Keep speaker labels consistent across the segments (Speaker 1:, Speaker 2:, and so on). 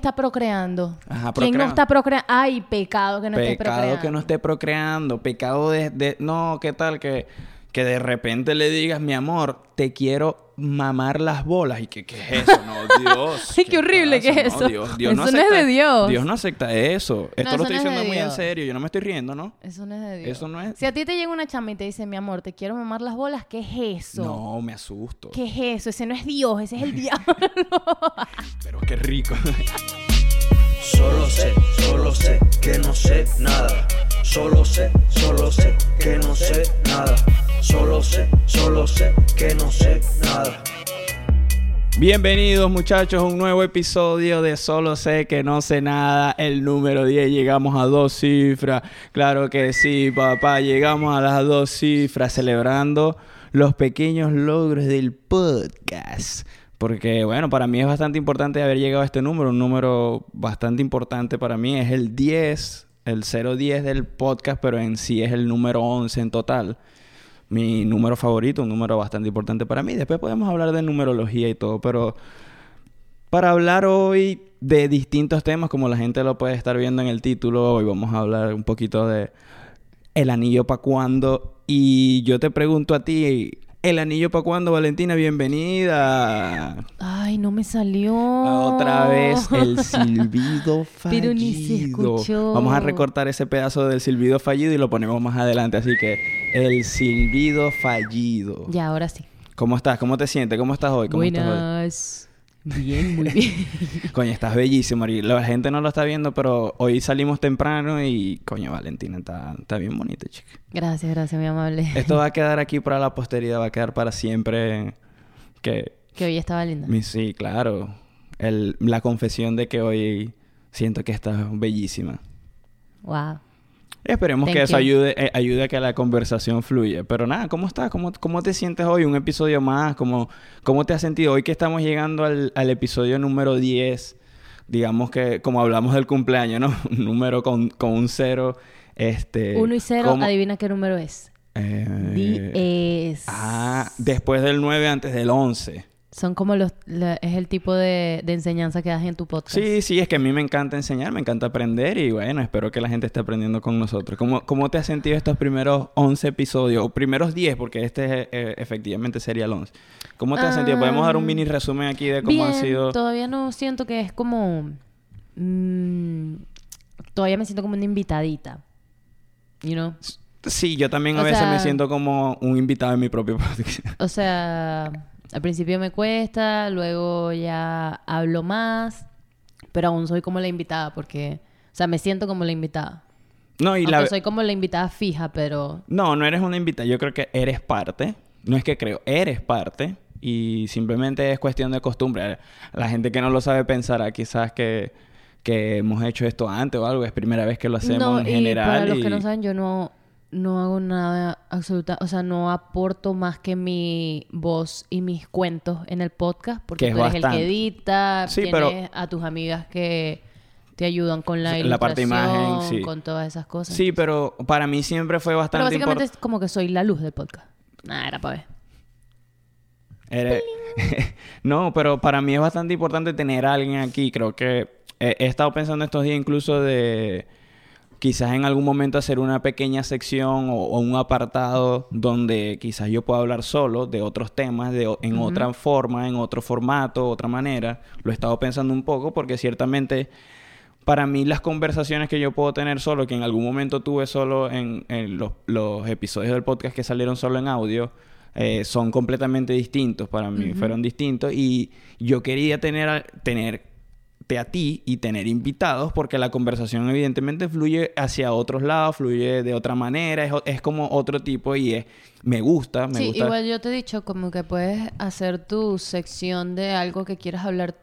Speaker 1: está procreando?
Speaker 2: Ajá,
Speaker 1: ¿Quién no está procreando? Ay, pecado que no esté
Speaker 2: pecado
Speaker 1: procreando.
Speaker 2: que no esté procreando, pecado de, de- no, ¿qué tal? Que, que de repente le digas, mi amor, te quiero mamar las bolas. ¿Y qué, qué es eso? No, Dios.
Speaker 1: Ay, qué horrible, ¿qué es
Speaker 2: No,
Speaker 1: eso?
Speaker 2: Dios, Dios
Speaker 1: Eso no es de Dios.
Speaker 2: Dios no acepta eso. Esto
Speaker 1: eso
Speaker 2: lo estoy
Speaker 1: es
Speaker 2: diciendo muy en serio. Yo no me estoy riendo, ¿no?
Speaker 1: Eso no es de Dios.
Speaker 2: Eso no es-
Speaker 1: Si a ti te llega una chama y te dice, mi amor, te quiero mamar las bolas, ¿qué es eso?
Speaker 2: No, me asusto.
Speaker 1: ¿Qué es eso? Ese no es Dios, ese es el diablo.
Speaker 2: Pero qué rico.
Speaker 3: Solo sé, solo sé que no sé nada. Solo sé, solo sé que no sé nada. Solo sé, solo sé que no sé nada.
Speaker 2: Bienvenidos muchachos a un nuevo episodio de Solo sé que no sé nada, el número 10, llegamos a dos cifras, claro que sí papá, llegamos a las dos cifras celebrando los pequeños logros del podcast. Porque bueno, para mí es bastante importante haber llegado a este número, un número bastante importante para mí, es el 10, el 010 del podcast, pero en sí es el número 11 en total mi número favorito, un número bastante importante para mí. Después podemos hablar de numerología y todo, pero para hablar hoy de distintos temas, como la gente lo puede estar viendo en el título, hoy vamos a hablar un poquito de el anillo para cuándo. Y yo te pregunto a ti, ¿el anillo para cuándo, Valentina? Bienvenida.
Speaker 1: Ay, no me salió.
Speaker 2: Otra vez el silbido fallido.
Speaker 1: Pero ni se escuchó.
Speaker 2: Vamos a recortar ese pedazo del silbido fallido y lo ponemos más adelante. Así que el silbido fallido.
Speaker 1: Ya, ahora sí.
Speaker 2: ¿Cómo estás? ¿Cómo te sientes? ¿Cómo estás hoy? ¿Cómo estás hoy?
Speaker 1: Bien, muy bien.
Speaker 2: Coño, estás bellísimo. La gente no lo está viendo, pero hoy salimos temprano y, coño, Valentina está, está bien bonita, chica.
Speaker 1: Gracias, gracias, muy amable.
Speaker 2: Esto va a quedar aquí para la posteridad, va a quedar para siempre. Que,
Speaker 1: Que hoy estaba linda.
Speaker 2: sí, claro. El- la confesión de que hoy siento que estás bellísima.
Speaker 1: Wow.
Speaker 2: Esperemos
Speaker 1: Thank
Speaker 2: que eso
Speaker 1: you.
Speaker 2: ayude, eh, ayude a que la conversación fluya. Pero nada, ¿cómo estás? ¿Cómo, cómo te sientes hoy? Un episodio más. ¿Cómo, cómo te has sentido hoy que estamos llegando al, al episodio número 10? Digamos que, como hablamos del cumpleaños, ¿no? Un número con, con un cero. Este,
Speaker 1: Uno y cero,
Speaker 2: ¿cómo-
Speaker 1: adivina qué número es.
Speaker 2: Eh,
Speaker 1: Diez.
Speaker 2: Ah, después del 9, antes del 11.
Speaker 1: Son como los... la- es el tipo de, de enseñanza que das en tu podcast.
Speaker 2: Sí, sí, es que a mí me encanta enseñar, me encanta aprender y bueno, espero que la gente esté aprendiendo con nosotros. ¿Cómo, cómo te has sentido estos primeros 11 episodios? O primeros 10, porque este eh, efectivamente sería el 11. ¿Cómo te has sentido? Podemos dar un
Speaker 1: Ah,
Speaker 2: mini resumen aquí de cómo
Speaker 1: Bien,
Speaker 2: han sido...
Speaker 1: todavía no siento que es como... mm, todavía me siento como una invitadita. You know?
Speaker 2: Sí, yo también a
Speaker 1: O
Speaker 2: veces me siento como un invitado en mi propio podcast.
Speaker 1: O sea, al principio me cuesta, luego ya hablo más, pero aún soy como la invitada porque... O sea, me siento como la invitada.
Speaker 2: No, y
Speaker 1: Aunque
Speaker 2: la...
Speaker 1: soy como la invitada fija, pero...
Speaker 2: No, no eres una invitada. Yo creo que eres parte. No es que creo, eres parte. Y simplemente es cuestión de costumbre. La gente que no lo sabe pensará quizás que, que hemos hecho esto antes o algo. Es primera vez que lo hacemos
Speaker 1: no,
Speaker 2: en
Speaker 1: y
Speaker 2: general.
Speaker 1: para los
Speaker 2: y-
Speaker 1: que no saben, yo no, no hago nada absoluta, o sea, no aporto más que mi voz y mis cuentos en el podcast, porque
Speaker 2: Que
Speaker 1: tú eres el que edita,
Speaker 2: Sí,
Speaker 1: tienes
Speaker 2: pero-
Speaker 1: a tus amigas que te ayudan con la
Speaker 2: la parte imagen, sí.
Speaker 1: con todas esas cosas.
Speaker 2: Sí, pero para mí siempre fue
Speaker 1: pero
Speaker 2: bastante
Speaker 1: básicamente
Speaker 2: importante.
Speaker 1: es como que soy la luz del podcast. Nada, era para ver.
Speaker 2: Eres- no, pero para mí es bastante importante tener a alguien aquí. Creo que he, he estado pensando estos días incluso de quizás en algún momento hacer una pequeña sección o, o un apartado donde quizás yo pueda hablar solo de otros temas, de, en otra forma, en otro formato, otra manera. Lo he estado pensando un poco porque ciertamente para mí las conversaciones que yo puedo tener solo, que en algún momento tuve solo en, en los, los episodios del podcast que salieron solo en audio, eh, son completamente distintos para mí, fueron distintos. Y yo quería tener a, tenerte a ti y tener invitados porque la conversación evidentemente fluye hacia otros lados, fluye de otra manera, es, es como otro tipo y es, me gusta, me
Speaker 1: sí,
Speaker 2: gusta.
Speaker 1: igual yo te he dicho como que puedes hacer tu sección de algo que quieras hablar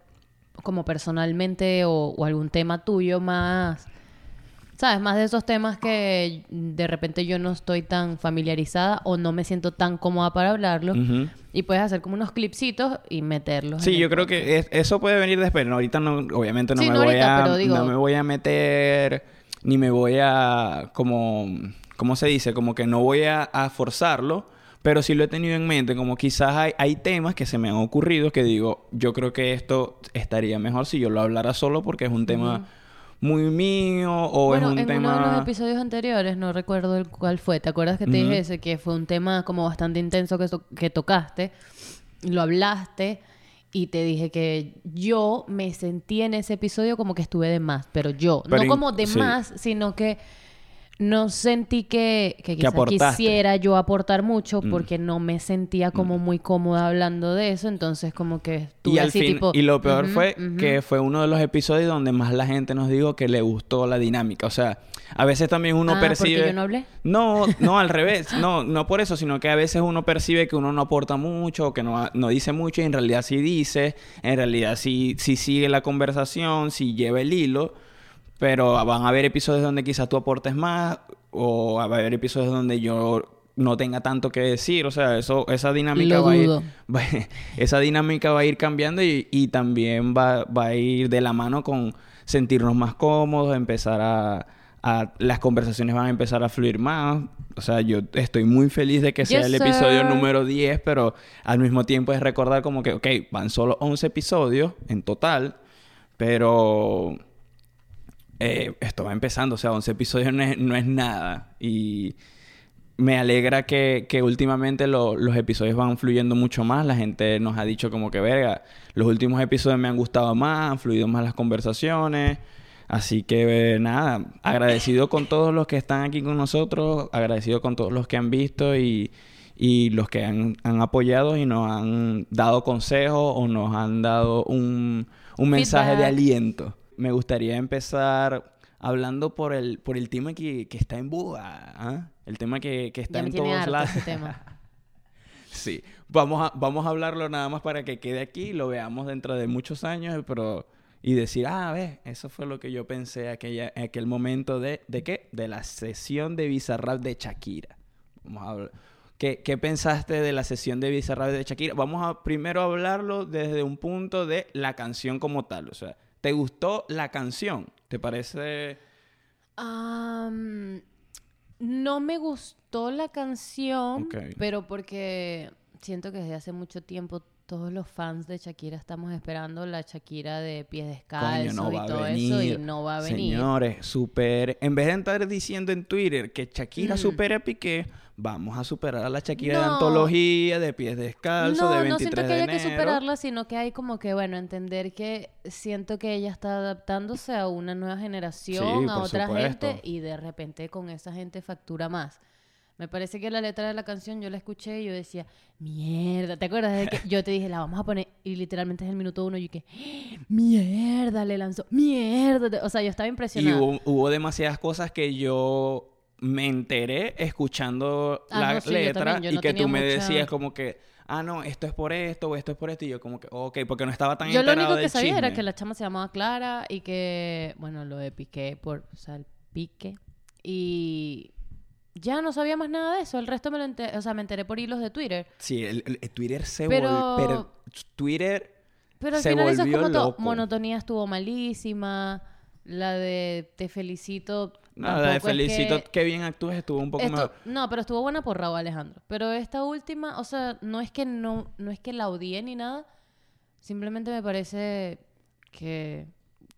Speaker 1: como personalmente o, o algún tema tuyo más, ¿sabes? Más de esos temas que de repente yo no estoy tan familiarizada o no me siento tan cómoda para hablarlo. Y puedes hacer como unos clipsitos y meterlos.
Speaker 2: Sí, yo creo
Speaker 1: podcast.
Speaker 2: que es- eso puede venir después. No, ahorita no, obviamente no
Speaker 1: Sí,
Speaker 2: me
Speaker 1: no
Speaker 2: voy
Speaker 1: ahorita,
Speaker 2: a,
Speaker 1: digo-
Speaker 2: no me voy a meter, ni me voy a, como, ¿cómo se dice? Como que no voy a, a forzarlo, Pero sí lo he tenido en mente, como quizás hay, hay temas que se me han ocurrido que digo, yo creo que esto estaría mejor si yo lo hablara solo porque es un tema muy mío o
Speaker 1: bueno,
Speaker 2: es un
Speaker 1: en
Speaker 2: tema...
Speaker 1: uno de los episodios anteriores, no recuerdo el cuál fue, ¿te acuerdas que te dije ese? Que fue un tema como bastante intenso que, que tocaste, lo hablaste y te dije que yo me sentí en ese episodio como que estuve de más, pero yo,
Speaker 2: Pero
Speaker 1: no como de
Speaker 2: sí.
Speaker 1: más, sino que no sentí que.
Speaker 2: Mm.
Speaker 1: quisiera yo aportar mucho porque no me sentía como muy cómoda hablando de eso, entonces como que estuve
Speaker 2: Y al
Speaker 1: así
Speaker 2: fin,
Speaker 1: tipo...
Speaker 2: y lo peor fue que fue uno de los episodios donde más la gente nos dijo que le gustó la dinámica. O sea, a veces también uno
Speaker 1: Ah, ¿porque
Speaker 2: percibe.
Speaker 1: yo no hablé?
Speaker 2: No, no, al revés. No, no por eso, sino que a veces uno percibe que uno no aporta mucho, que no, no dice mucho, y en realidad sí dice, en realidad sí, sí sigue la conversación, sí lleva el hilo. Pero van a haber episodios donde quizás tú aportes más, o va a haber episodios donde yo no tenga tanto que decir. O sea, eso, esa dinámica va a ir. va- esa dinámica va a ir cambiando y, y también va, va a ir de la mano con sentirnos más cómodos, empezar a, a- las conversaciones van a empezar a fluir más. O sea, yo estoy muy feliz de que sea
Speaker 1: Yes,
Speaker 2: el episodio
Speaker 1: sir.
Speaker 2: número 10, pero al mismo tiempo es recordar como que, ok, van solo 11 episodios en total, pero eh, esto va empezando, o sea, 11 episodios no es, no es nada. Y me alegra que, que últimamente lo- los episodios van fluyendo mucho más. La gente nos ha dicho como que, verga, los últimos episodios me han gustado más, han fluido más las conversaciones. Así que eh, nada, agradecido con todos los que están aquí con nosotros, agradecido con todos los que han visto y, y los que han, han apoyado y nos han dado consejos o nos han dado un, un mensaje de aliento. Me gustaría empezar hablando por el, por el tema que, que está en boga, ¿ah? el tema que, que está
Speaker 1: Ya
Speaker 2: en todos lados.
Speaker 1: ese tema.
Speaker 2: Sí, vamos a, vamos a hablarlo nada más para que quede aquí, lo veamos dentro de muchos años, pero y decir, ah, ves, eso fue lo que yo pensé aquella, en aquel momento de, ¿de qué? De la sesión de Bizarrap de Shakira. Vamos a hablar. ¿Qué, qué pensaste de la sesión de Bizarrap de Shakira? Vamos a primero hablarlo desde un punto de la canción como tal. O sea, ¿te gustó la canción? ¿Te parece...?
Speaker 1: Am, no me gustó la canción, pero porque siento que desde hace mucho tiempo todos los fans de Shakira estamos esperando la Shakira de pies descalzos
Speaker 2: no
Speaker 1: y todo
Speaker 2: venir.
Speaker 1: eso y no va a venir.
Speaker 2: Señores, super... En vez de estar diciendo en Twitter que Shakira
Speaker 1: Mm.
Speaker 2: supera a Piqué, vamos a superar a la Shakira de
Speaker 1: No.
Speaker 2: antología, de pies descalzos,
Speaker 1: no,
Speaker 2: de
Speaker 1: no
Speaker 2: 23
Speaker 1: siento que
Speaker 2: de
Speaker 1: haya que superarla, sino que hay como que, bueno, entender que siento que ella está adaptándose a una nueva generación,
Speaker 2: Sí,
Speaker 1: a otra
Speaker 2: supuesto.
Speaker 1: gente, y de repente con esa gente factura más. Me parece que la letra de la canción yo la escuché y yo decía, mierda, ¿te acuerdas de que yo te dije, la vamos a poner? Y literalmente es el minuto uno y yo que, mierda, le lanzó, mierda. O sea, yo estaba
Speaker 2: Y
Speaker 1: impresionada.
Speaker 2: hubo, hubo demasiadas cosas que yo me enteré escuchando
Speaker 1: Ah,
Speaker 2: la
Speaker 1: no, sí, yo
Speaker 2: letra
Speaker 1: yo
Speaker 2: y
Speaker 1: no
Speaker 2: que tú me
Speaker 1: mucha-
Speaker 2: decías como que, ah, no, esto es por esto o esto es por esto. Y yo como que, ok, porque no estaba tan
Speaker 1: Yo lo
Speaker 2: enterado
Speaker 1: único que sabía era que la chama se llamaba Clara y que, bueno, lo de Piqué por, o sea, el pique. Y ya no sabía más nada de eso. El resto me lo enteré, o sea, me enteré por hilos de Twitter.
Speaker 2: Sí, el, Twitter se
Speaker 1: Pero-
Speaker 2: volvió... Pero Twitter...
Speaker 1: Pero al
Speaker 2: Se
Speaker 1: final eso es como. Monotonía estuvo malísima. La de Te felicito.
Speaker 2: Nada, de
Speaker 1: es
Speaker 2: felicito,
Speaker 1: que-
Speaker 2: qué bien actúas, estuvo un poco
Speaker 1: Esto-
Speaker 2: mejor.
Speaker 1: no, pero estuvo buena por Raúl Alejandro. Pero esta última, o sea, no es que no, no es que la odié ni nada. Simplemente me parece que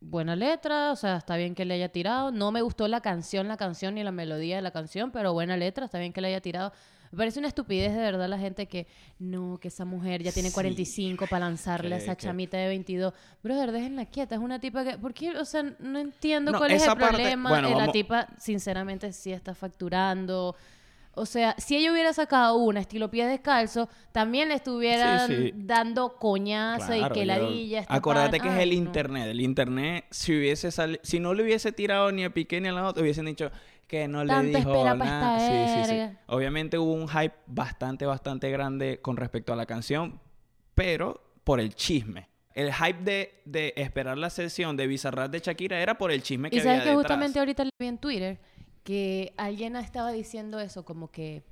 Speaker 1: buena letra, o sea, está bien que le haya tirado. No me gustó la canción, la canción ni la melodía de la canción, pero buena letra, está bien que le haya tirado. Me parece una estupidez de verdad la gente que no, que esa mujer ya tiene
Speaker 2: Sí.
Speaker 1: 45 para lanzarle a esa
Speaker 2: que-
Speaker 1: chamita de 22. Brother, déjenla quieta, es una tipa que... ¿Por qué? O sea, no entiendo
Speaker 2: No,
Speaker 1: cuál es el
Speaker 2: parte-
Speaker 1: problema.
Speaker 2: bueno,
Speaker 1: Eh, la tipa, sinceramente, sí está facturando. O sea, si ella hubiera sacado una estilo pie descalzo, también le estuvieran
Speaker 2: Sí, sí.
Speaker 1: dando coñazo y que esta
Speaker 2: Acuérdate
Speaker 1: pan-
Speaker 2: que es el
Speaker 1: no.
Speaker 2: internet. El internet, si hubiese sali- si no le hubiese tirado ni a Piqué ni a la otra, hubiesen dicho que no le dijo nada. Sí, sí, sí. Obviamente hubo un hype bastante, bastante grande con respecto a la canción, pero por el chisme. El hype de, de esperar la sesión de Bizarrap de Shakira era por el chisme que
Speaker 1: Y
Speaker 2: había
Speaker 1: sabes que
Speaker 2: detrás.
Speaker 1: justamente ahorita le vi en Twitter que alguien estaba diciendo eso, como que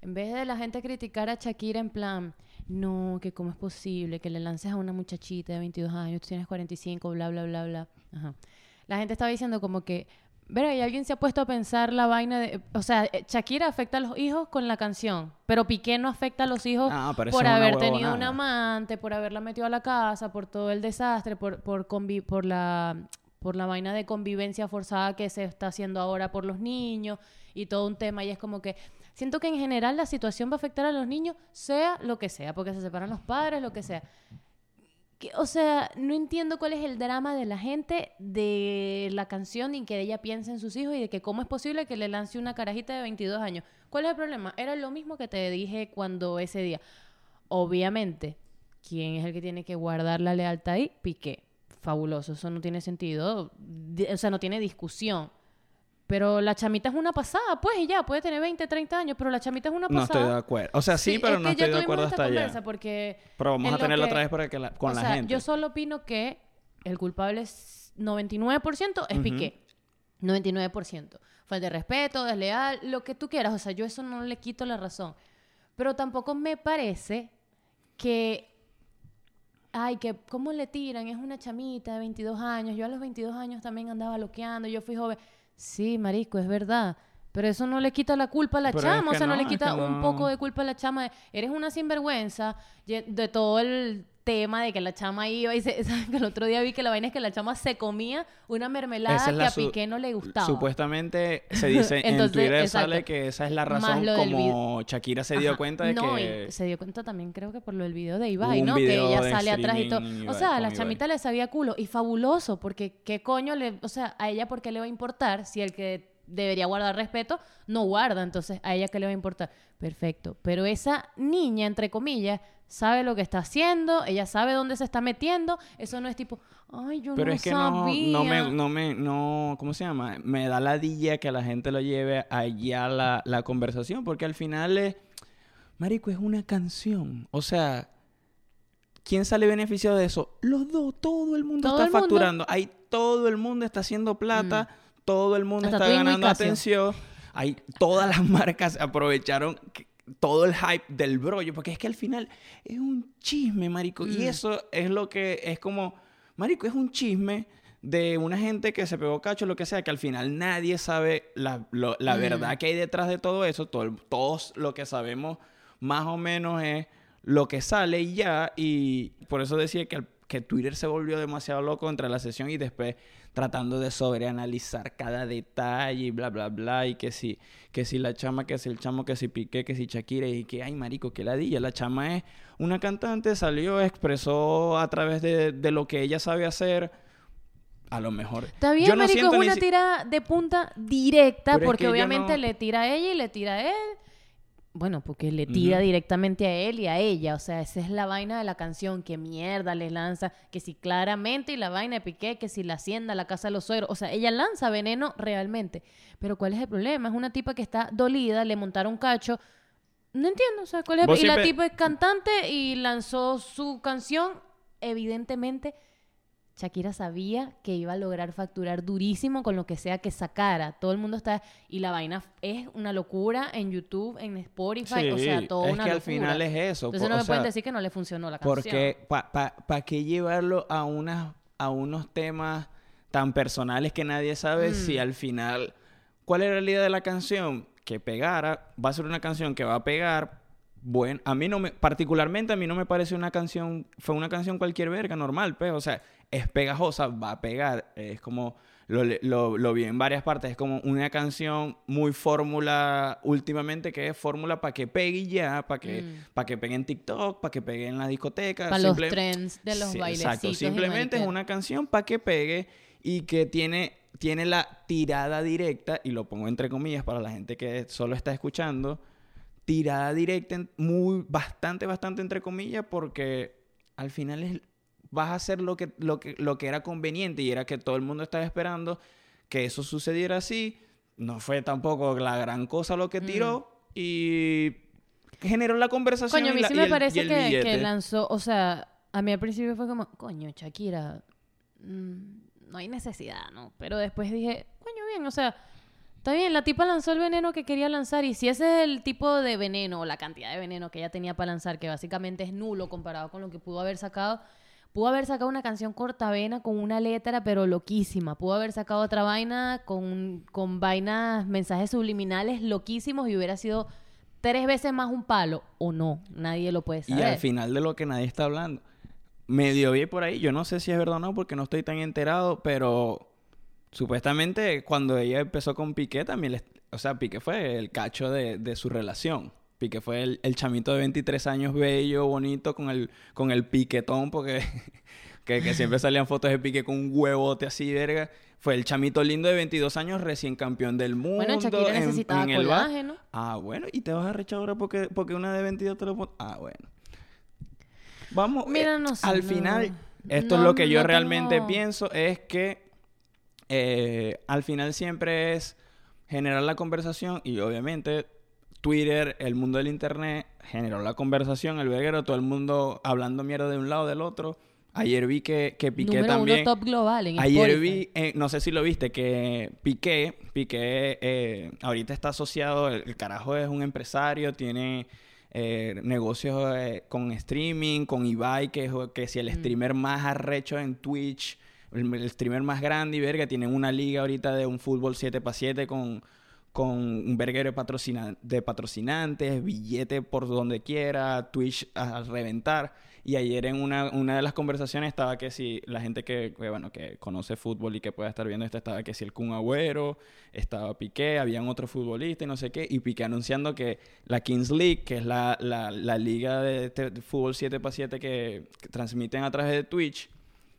Speaker 1: en vez de la gente criticar a Shakira en plan, no, que cómo es posible que le lances a una muchachita de 22 años, tú tienes 45, bla, bla, bla, bla. Ajá. La gente estaba diciendo como que, Verá, y alguien se ha puesto a pensar la vaina de... O sea, eh, Shakira afecta a los hijos con la canción, pero Piqué no afecta a los hijos
Speaker 2: Ah,
Speaker 1: por haber tenido un amante, por haberla metido a la casa, por todo el desastre, por, por, convi- por, la, por la vaina de convivencia forzada que se está haciendo ahora por los niños y todo un tema. Y es como que siento que en general la situación va a afectar a los niños, sea lo que sea, porque se separan los padres, lo que sea. O sea, no entiendo cuál es el drama de la gente de la canción y que ella piense en sus hijos y de que cómo es posible que le lance una carajita de 22 años. ¿Cuál es el problema? Era lo mismo que te dije cuando ese día. Obviamente, ¿quién es el que tiene que guardar la lealtad ahí? Piqué. Fabuloso, eso no tiene sentido. O sea, no tiene discusión. Pero la chamita es una pasada, pues, y ya, puede tener 20, 30 años, pero la chamita es una
Speaker 2: No
Speaker 1: pasada.
Speaker 2: estoy de acuerdo. O sea, sí, pero
Speaker 1: es
Speaker 2: no
Speaker 1: que ya
Speaker 2: estoy de acuerdo
Speaker 1: esta
Speaker 2: hasta allá.
Speaker 1: Porque
Speaker 2: Pero vamos a
Speaker 1: lo
Speaker 2: tenerla
Speaker 1: que-
Speaker 2: otra vez para que la- con
Speaker 1: o
Speaker 2: la
Speaker 1: sea,
Speaker 2: gente.
Speaker 1: Yo solo opino que el culpable es 99% es
Speaker 2: Ujú.
Speaker 1: Piqué. 99%. Falta de respeto, desleal, lo que tú quieras. O sea, yo eso no le quito la razón. Pero tampoco me parece que... Ay, que cómo le tiran, es una chamita de 22 años. Yo a los 22 años también andaba loqueando, yo fui joven. Sí, marisco, es verdad. Pero eso no le quita la culpa a la
Speaker 2: Pero es
Speaker 1: chama, o sea, no,
Speaker 2: no,
Speaker 1: le
Speaker 2: es
Speaker 1: quita
Speaker 2: que
Speaker 1: un
Speaker 2: no.
Speaker 1: poco de culpa a la chama. de, Eres una sinvergüenza de todo el tema de que la chama iba y se, ¿sabes? que el otro día vi que la vaina es que la chama se comía una mermelada
Speaker 2: es
Speaker 1: que a Piqué no le gustaba.
Speaker 2: Supuestamente se dice en
Speaker 1: Entonces,
Speaker 2: Twitter
Speaker 1: exacto.
Speaker 2: sale que esa es la razón como Shakira se dio cuenta de
Speaker 1: no,
Speaker 2: que
Speaker 1: y se dio cuenta también creo que por lo del video de Ibai, ¿no? Que ella sale atrás y todo. O sea, a la
Speaker 2: Ibai.
Speaker 1: chamita le sabía culo y fabuloso, porque qué coño le, o sea, a ella por qué le va a importar si el que debería guardar respeto no guarda, entonces a ella qué le va a importar. Perfecto, pero esa niña entre comillas sabe lo que está haciendo, ella sabe dónde se está metiendo, eso no es tipo, ay, yo
Speaker 2: Pero
Speaker 1: no
Speaker 2: es que no,
Speaker 1: sabía.
Speaker 2: no me, no me, no, ¿cómo se llama? Me da la dilla que la gente lo lleve allá la, la conversación, porque al final es, marico, es una canción. O sea, ¿quién sale beneficiado de eso? Los dos, todo el mundo
Speaker 1: Todo
Speaker 2: está
Speaker 1: el mundo.
Speaker 2: facturando. Ahí todo el mundo está haciendo plata, todo el mundo
Speaker 1: Hasta
Speaker 2: está ganando atención. Ahí todas las marcas aprovecharon que- todo el hype del brollo, porque es que al final es un chisme, marico. Y
Speaker 1: Mm.
Speaker 2: eso es lo que es como, marico, es un chisme de una gente que se pegó cacho, lo que sea, que al final nadie sabe la, lo- la
Speaker 1: Mm.
Speaker 2: verdad que hay detrás de todo eso. Todo todos lo que sabemos más o menos es lo que sale y ya. Y por eso decía que, el- que Twitter se volvió demasiado loco entre la sesión y después tratando de sobreanalizar cada detalle y bla, bla, bla. Y que si, que si la chama, que si el chamo, que si Piqué, que si Shakira. Y que, ay, marico, que ladilla. La chama es una cantante, salió, expresó a través de, de lo que ella sabe hacer. A lo mejor.
Speaker 1: Está bien,
Speaker 2: Yo no
Speaker 1: marico, es una
Speaker 2: si-
Speaker 1: tira de punta directa,
Speaker 2: Pero es
Speaker 1: porque
Speaker 2: que
Speaker 1: obviamente
Speaker 2: no-
Speaker 1: le tira a ella y le tira a él. Bueno, porque le tira directamente a él y a ella. O sea, esa es la vaina de la canción. Que mierda le lanza. Que si claramente y la vaina de Piqué, que si la hacienda, la casa de los suegros. O sea, ella lanza veneno realmente. Pero ¿cuál es el problema? Es una tipa que está dolida, le montaron cacho. No entiendo, o sea, ¿cuál es el Y la tipa es cantante y lanzó su canción. Evidentemente, Shakira sabía que iba a lograr facturar durísimo con lo que sea que sacara. Todo el mundo está... Y la vaina es una locura en YouTube, en Spotify, o sea, todo
Speaker 2: es
Speaker 1: una
Speaker 2: que al final es eso.
Speaker 1: Entonces no me pueden
Speaker 2: sea,
Speaker 1: decir que no le funcionó la canción.
Speaker 2: Porque, ¿para pa, pa qué llevarlo a, unas, a unos temas tan personales que nadie sabe
Speaker 1: Mm.
Speaker 2: si al final... ¿Cuál era la idea de la canción? Que pegara. Va a ser una canción que va a pegar. Bueno, a mí no me... Particularmente a mí no me parece una canción... Fue una canción cualquier verga, normal, pues. O sea, es pegajosa, va a pegar. Es como... Lo, lo, lo vi en varias partes. Es como una canción muy fórmula últimamente que es fórmula para que pegue ya, para que,
Speaker 1: Mm.
Speaker 2: que pegue en TikTok, para que pegue en la discoteca.
Speaker 1: Para los trends de los
Speaker 2: Sí,
Speaker 1: bailecitos.
Speaker 2: Exacto, simplemente es una canción para que pegue y que tiene, tiene la tirada directa, y lo pongo entre comillas para la gente que solo está escuchando, tirada directa, muy, bastante, bastante entre comillas, porque al final es, vas a hacer lo que, lo, que, lo que era conveniente y era que todo el mundo estaba esperando que eso sucediera así. No fue tampoco la gran cosa lo que
Speaker 1: Mm.
Speaker 2: tiró y generó la conversación.
Speaker 1: Coño, a mí sí me parece que, que lanzó... O sea, a mí al principio fue como... Coño, Shakira... mm, no hay necesidad, ¿no? Pero después dije... Coño, bien, o sea... Está bien, la tipa lanzó el veneno que quería lanzar y si ese es el tipo de veneno o la cantidad de veneno que ella tenía para lanzar, que básicamente es nulo comparado con lo que pudo haber sacado, Pudo haber sacado una canción cortavena con una letra, pero loquísima. Pudo haber sacado otra vaina con, con vainas, mensajes subliminales loquísimos y hubiera sido tres veces más un palo. O no, nadie lo puede
Speaker 2: Y
Speaker 1: saber.
Speaker 2: al final de lo que nadie está hablando. Medio vi por ahí, yo no sé si es verdad o no porque no estoy tan enterado, pero supuestamente cuando ella empezó con Piqué también, les- o sea, Piqué fue el cacho de, de su relación. Piqué fue el, el chamito de 23 años bello, bonito, con el, con el piquetón, porque que, que siempre salían fotos de Piqué con un huevote así, verga. Fue el chamito lindo de 22 años, recién campeón del mundo.
Speaker 1: Bueno, Shakira
Speaker 2: en-
Speaker 1: necesitaba
Speaker 2: en el ba-
Speaker 1: colágeno.
Speaker 2: Ah, bueno, y te vas a rechazar ahora porque, porque una de 22 te lo pon- Ah, bueno. Vamos.
Speaker 1: Mira,
Speaker 2: eh,
Speaker 1: no sé,
Speaker 2: Al
Speaker 1: no.
Speaker 2: final, esto es
Speaker 1: No,
Speaker 2: lo que yo
Speaker 1: no
Speaker 2: realmente
Speaker 1: tengo-
Speaker 2: pienso: es que eh, al final siempre es generar la conversación y obviamente Twitter, el mundo del internet, generó la conversación, el verguero, todo el mundo hablando mierda de un lado del otro. Ayer vi que, que Piqué
Speaker 1: Número
Speaker 2: también.
Speaker 1: uno top global en
Speaker 2: Ayer
Speaker 1: Spotify.
Speaker 2: vi, eh, no sé si lo viste, que Piqué, Piqué eh, ahorita está asociado, el, el carajo es un empresario, tiene eh, negocios eh, con streaming, con Ibai, que es que si el
Speaker 1: Mm.
Speaker 2: streamer más arrecho en Twitch, el, el streamer más grande y verga, tienen una liga ahorita de un fútbol 7x7 con, con un verguero de, patrocina- de patrocinantes, billete por donde quiera, Twitch a, reventar. Y ayer en una, una de las conversaciones estaba que si la gente que, bueno, que conoce fútbol y que pueda estar viendo esto, estaba que si el Kun Agüero, estaba Piqué, habían otros futbolistas y no sé qué, y Piqué anunciando que la Kings League, que es la, la, la liga de, fútbol 7x7 que, transmiten a través de Twitch,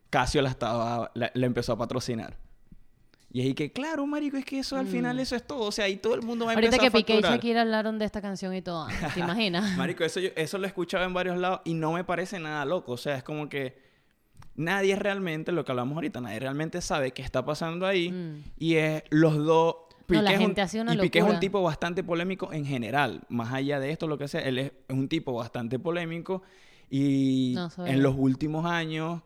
Speaker 2: Casio la estaba, la empezó a patrocinar. Y ahí que, claro, marico, es que eso al final eso es todo. O sea, y todo el mundo va a
Speaker 1: Mm. Ahorita
Speaker 2: empezar
Speaker 1: que
Speaker 2: a
Speaker 1: Piqué y
Speaker 2: facturar.
Speaker 1: Shakira hablaron de esta canción y todo, ¿te imaginas?
Speaker 2: Marico, eso, yo- eso lo he escuchado en varios lados y no me parece nada loco. O sea, es como que nadie realmente, lo que hablamos ahorita, nadie realmente sabe qué está pasando ahí.
Speaker 1: Mm.
Speaker 2: Y es los dos...
Speaker 1: No, la
Speaker 2: es un-
Speaker 1: gente hace una
Speaker 2: y Piqué es un
Speaker 1: locura.
Speaker 2: tipo bastante polémico en general. Más allá de esto, lo que sea, él es un tipo bastante polémico. Y
Speaker 1: No
Speaker 2: en los últimos años,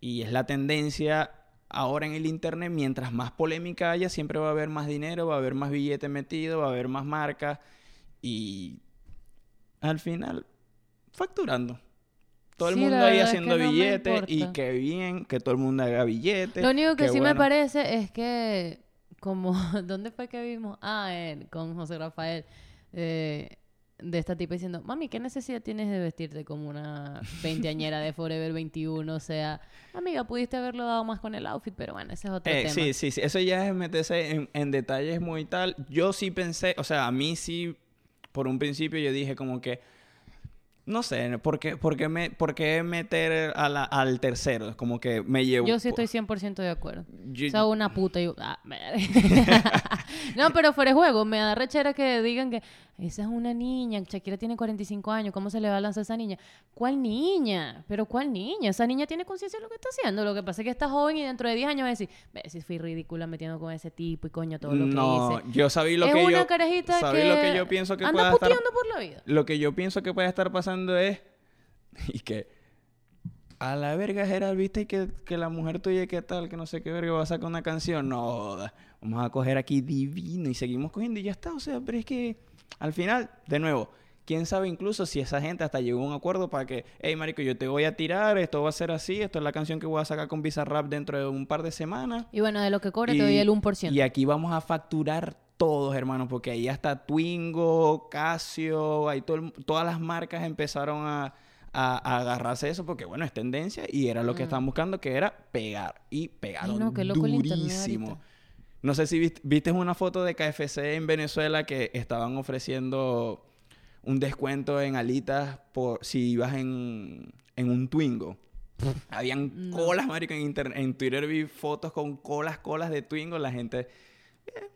Speaker 2: y es la tendencia ahora en el internet, mientras más polémica haya, siempre va a haber más dinero, va a haber más billete metido, va a haber más marcas. Y al final, facturando. Todo el
Speaker 1: Sí,
Speaker 2: mundo ahí
Speaker 1: es
Speaker 2: haciendo
Speaker 1: no me
Speaker 2: billetes y qué bien, que todo el mundo haga billetes.
Speaker 1: Lo único que sí me parece es que, como, ¿dónde fue que vimos? Ah, en- con José Rafael, eh, de esta tipa diciendo, mami, ¿qué necesidad tienes de vestirte como una veinteañera de Forever 21? O sea, amiga, pudiste haberlo dado más con el outfit, pero bueno, ese es otro
Speaker 2: Eh,
Speaker 1: tema.
Speaker 2: sí, sí, sí. Eso ya es meterse en, en detalles muy tal. Yo sí pensé, o sea, a mí sí, por un principio yo dije como que, no sé, ¿por qué, por qué me, por qué meter a la- al tercero? Como que me llevo...
Speaker 1: Yo sí estoy 100% de acuerdo.
Speaker 2: Yo-
Speaker 1: O sea, una puta ah, no, pero fuera de juego, me da rechera que digan que esa es una niña, Shakira tiene 45 años, ¿cómo se le va a lanzar a esa niña? ¿Cuál niña? ¿Pero cuál niña? Esa niña tiene conciencia de lo que está haciendo. Lo que pasa es que está joven y dentro de 10 años va a decir, ve si fui ridícula metiendo con ese tipo y coño todo lo que
Speaker 2: no,
Speaker 1: hice.
Speaker 2: yo sabía lo
Speaker 1: es
Speaker 2: que
Speaker 1: una
Speaker 2: yo...
Speaker 1: carajita
Speaker 2: sabí
Speaker 1: que
Speaker 2: lo que yo pienso que
Speaker 1: anda
Speaker 2: pueda estar...
Speaker 1: por la vida.
Speaker 2: Lo que yo pienso que puede estar pasando es... Y que... A la verga, Gerald, viste que, que la mujer tuya, ¿qué tal? Que no sé qué verga va a sacar una canción. No. Vamos a coger aquí divino y seguimos cogiendo y ya está. O sea, pero es que al final, de nuevo, quién sabe incluso si esa gente hasta llegó a un acuerdo para que, hey, marico, yo te voy a tirar, esto va a ser así, esto es la canción que voy a sacar con Bizarrap dentro de un par de semanas.
Speaker 1: Y bueno, de lo que cobre te doy el 1%.
Speaker 2: Y aquí vamos a facturar todos, hermanos, porque ahí hasta Twingo, Casio, ahí todo el- todas las marcas empezaron a, a- a agarrarse eso, porque bueno, es tendencia y era lo que estaban buscando, que era pegar. Y pegaron.
Speaker 1: Ay, no, qué loco el
Speaker 2: durísimo.
Speaker 1: ahorita.
Speaker 2: No sé si viste, viste una foto de KFC en Venezuela que estaban ofreciendo un descuento en alitas por si ibas en, en un Twingo. Habían colas, marico, en, internet, en Twitter vi fotos con colas, colas de Twingo. La gente... eh,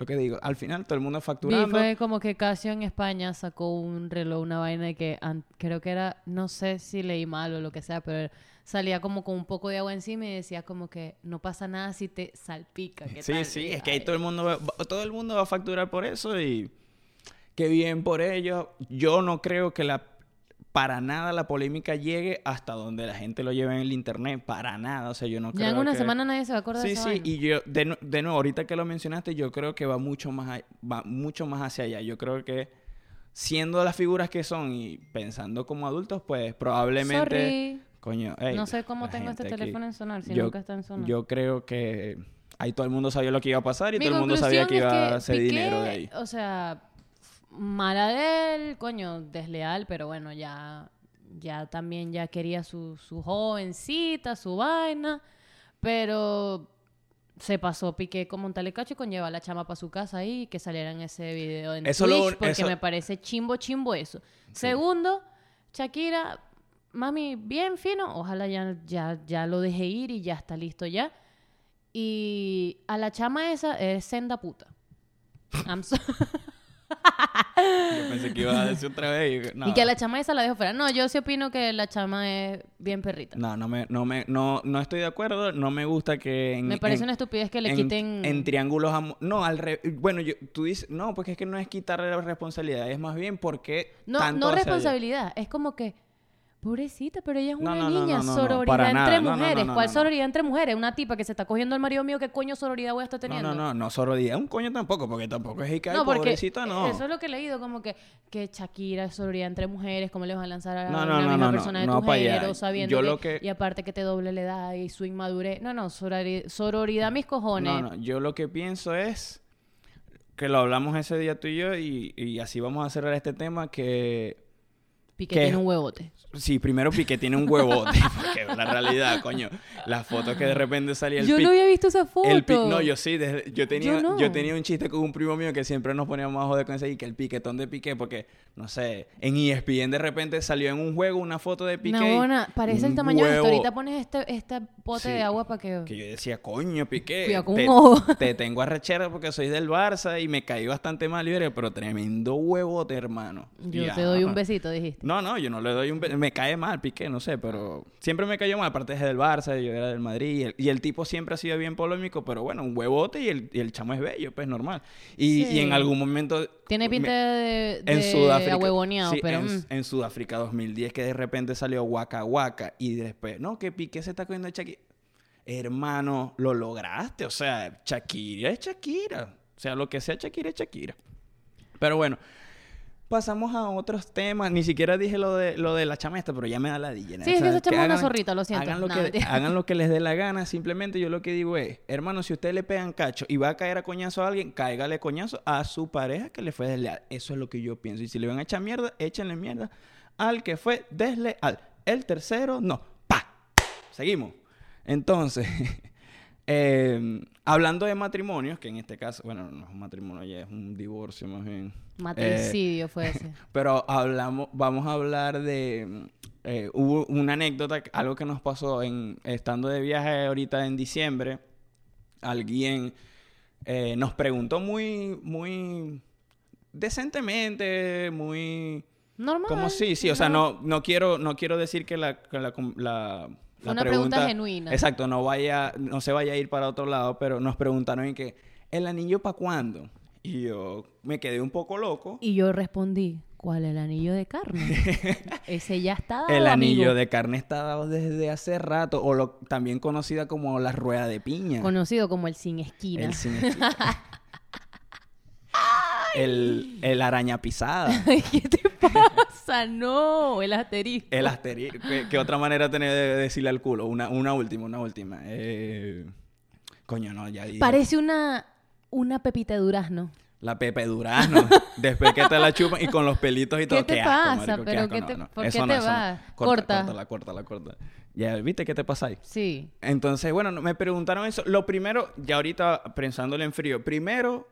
Speaker 2: lo que digo, al final todo el mundo facturando.
Speaker 1: fue como que Casio en España sacó un reloj, una vaina de que creo que era, no sé si leí mal o lo que sea, pero salía como con un poco de agua encima y decía como que no pasa nada si te salpica. ¿qué
Speaker 2: Sí,
Speaker 1: tal?
Speaker 2: sí,
Speaker 1: Y,
Speaker 2: es que ahí todo el mundo va, va- todo el mundo va a facturar por eso y qué bien por ellos. Yo no creo que la para nada la polémica llegue hasta donde la gente lo lleve en el internet, para nada, o sea, yo no creo
Speaker 1: Ya en una
Speaker 2: que-
Speaker 1: semana nadie se va a acordar
Speaker 2: Sí,
Speaker 1: de esa
Speaker 2: sí,
Speaker 1: vaina.
Speaker 2: y yo de, de nuevo ahorita que lo mencionaste, yo creo que va mucho más a- va mucho más hacia allá. Yo creo que siendo las figuras que son y pensando como adultos, pues probablemente
Speaker 1: Sorry.
Speaker 2: Coño,
Speaker 1: no sé cómo tengo este
Speaker 2: aquí-
Speaker 1: teléfono en sonar, si
Speaker 2: yo,
Speaker 1: nunca está en sonar.
Speaker 2: yo creo que ahí todo el mundo sabía lo que iba a pasar y
Speaker 1: Mi
Speaker 2: todo el mundo sabía que iba a hacer dinero de ahí.
Speaker 1: O sea, mala de él, coño, desleal, pero bueno, ya, ya también ya quería su, su jovencita, su vaina, pero se pasó Piqué como un talecacho con llevar a la chama para su casa ahí y que saliera en ese video en
Speaker 2: Eso
Speaker 1: Twitch,
Speaker 2: lo
Speaker 1: porque
Speaker 2: eso-
Speaker 1: me parece chimbo, chimbo eso. Segundo, Shakira, mami, bien fino, ojalá ya, ya, ya lo deje ir y ya está listo ya. Y a la chama esa es senda puta. I'm so-
Speaker 2: Yo pensé que iba a decir otra vez. y- No,
Speaker 1: Y que a la chama esa la dejo fuera. No, yo sí opino que la chama es bien perrita.
Speaker 2: no, no, me, no, me, no, no estoy de acuerdo. No me gusta que... En,
Speaker 1: Me parece
Speaker 2: en-
Speaker 1: una estupidez que le
Speaker 2: en,
Speaker 1: quiten...
Speaker 2: En triángulos... amo- No, al re- Bueno, yo, tú dices... No, porque es que no es quitarle la responsabilidad. Es más bien porque...
Speaker 1: No, no responsabilidad. Es como que... Pobrecita, pero ella es
Speaker 2: No,
Speaker 1: una
Speaker 2: no, no,
Speaker 1: niña.
Speaker 2: no, no, no,
Speaker 1: sororidad entre.
Speaker 2: No, no,
Speaker 1: mujeres.
Speaker 2: no, no,
Speaker 1: ¿Cuál
Speaker 2: no.
Speaker 1: sororidad entre mujeres? Una tipa que se está cogiendo al marido mío. ¿Qué coño sororidad voy a estar
Speaker 2: No,
Speaker 1: teniendo?
Speaker 2: no, no, no, sororidad. Un coño tampoco, porque tampoco es que
Speaker 1: No, porque
Speaker 2: pobrecita, no.
Speaker 1: eso es lo que he leído, como que, que Shakira es sororidad entre mujeres, cómo le van a lanzar a
Speaker 2: No, no,
Speaker 1: una
Speaker 2: no,
Speaker 1: misma
Speaker 2: no, no,
Speaker 1: persona de
Speaker 2: no
Speaker 1: tu género, sabiendo
Speaker 2: Yo
Speaker 1: que,
Speaker 2: lo que-
Speaker 1: y aparte que te doble la edad y su inmadurez. No, no, sorori- sororidad mis cojones.
Speaker 2: No, no, yo lo que pienso es que lo hablamos ese día tú y yo y, y así vamos a cerrar este tema que
Speaker 1: Piqué
Speaker 2: ¿Qué?
Speaker 1: tiene un huevote.
Speaker 2: sí, primero Piqué tiene un huevote, porque la realidad, coño, las fotos que de repente salía el
Speaker 1: Yo
Speaker 2: pic-
Speaker 1: no había visto esa foto.
Speaker 2: el pic- no, yo sí, desde- yo tenía
Speaker 1: Yo no.
Speaker 2: yo tenía un chiste con un primo mío que siempre nos poníamos a joder con ese y que el piquetón de Piqué porque no sé, en ESPN de repente salió en un juego una foto de Piqué. y
Speaker 1: Nabona, parece el tamaño de esto.
Speaker 2: huevo-
Speaker 1: Ahorita pones este, este pote
Speaker 2: Sí,
Speaker 1: de agua para que...
Speaker 2: que yo decía, coño, Piqué,
Speaker 1: Cuidado con
Speaker 2: te,
Speaker 1: un ojo.
Speaker 2: te tengo arrechera porque soy del Barça y me caí bastante mal, pero tremendo huevote, hermano.
Speaker 1: Yo te doy un besito, dijiste.
Speaker 2: No, no, yo no le doy un Me cae mal, Piqué, no sé, pero siempre me cayó mal. Aparte es del Barça, yo era del Madrid. Y el, y el tipo siempre ha sido bien polémico, pero bueno, un huevote y el, y el chamo es bello, pues normal. Y,
Speaker 1: Sí.
Speaker 2: y en algún momento.
Speaker 1: Tiene pinta
Speaker 2: me-
Speaker 1: de, de
Speaker 2: en Sudáfrica. sí,
Speaker 1: pero...
Speaker 2: en,
Speaker 1: mm.
Speaker 2: en Sudáfrica 2010, que de repente salió Waka Waka. Y después, no, que Piqué se está cogiendo a Shakira. Hermano, lo lograste. O sea, Shakira es Shakira. O sea, lo que sea Shakira es Shakira. Pero bueno, pasamos a otros temas. Ni siquiera dije lo de, lo de la chama esta, pero ya me da la DJ.
Speaker 1: Sí, es que esa chama es una zorrita, lo siento.
Speaker 2: Hagan lo,
Speaker 1: No,
Speaker 2: que,
Speaker 1: mentira.
Speaker 2: hagan lo que les dé la gana. Simplemente yo lo que digo es, hermano, si ustedes le pegan cacho y va a caer a coñazo a alguien, cáigale coñazo a su pareja que le fue desleal. Eso es lo que yo pienso. Y si le van a echar mierda, échenle mierda al que fue desleal. El tercero, no. ¡Pa! Seguimos. Entonces, eh, hablando de matrimonios, que en este caso, bueno, no es un matrimonio, ya es un divorcio más bien.
Speaker 1: Matricidio
Speaker 2: Eh,
Speaker 1: fue ese.
Speaker 2: pero hablamos, vamos a hablar de. eh, hubo una anécdota, algo que nos pasó en estando de viaje ahorita en diciembre. Alguien eh, nos preguntó muy, muy decentemente, muy.
Speaker 1: Normal.
Speaker 2: Como sí, sí, o sea, no, no quiero, no quiero decir que la, que la, la-
Speaker 1: Fue una pregunta genuina.
Speaker 2: Exacto, no vaya, no se vaya a ir para otro lado, pero nos preguntaron en que, ¿el anillo para cuándo? Y yo me quedé un poco loco.
Speaker 1: Y yo respondí, ¿cuál el anillo de carne? ese ya está dado,
Speaker 2: El anillo
Speaker 1: amigo.
Speaker 2: de carne está dado desde hace rato, o lo, también conocida como la rueda de piña.
Speaker 1: Conocido como el sin esquina.
Speaker 2: El, sin esquina. el, el araña pisada.
Speaker 1: ¿Qué te pasa? No, el asterisco.
Speaker 2: El asterisco. ¿Qué, qué otra manera tener de decirle al culo? Una, una última, una última. Eh, Coño, no, ya.
Speaker 1: Parece una, una pepita de durazno.
Speaker 2: La Pepe Durazno. Después que te la chupan y con los pelitos y todo.
Speaker 1: ¿Qué te pasa? ¿Pero qué te- por qué te
Speaker 2: eso no.
Speaker 1: va?
Speaker 2: Corta,
Speaker 1: Corta.
Speaker 2: Córtala, córtala, córtala. Ya, ¿viste qué te pasa ahí?
Speaker 1: Sí.
Speaker 2: Entonces, bueno, no- me preguntaron eso. Lo primero, ya ahorita pensándolo en frío, primero,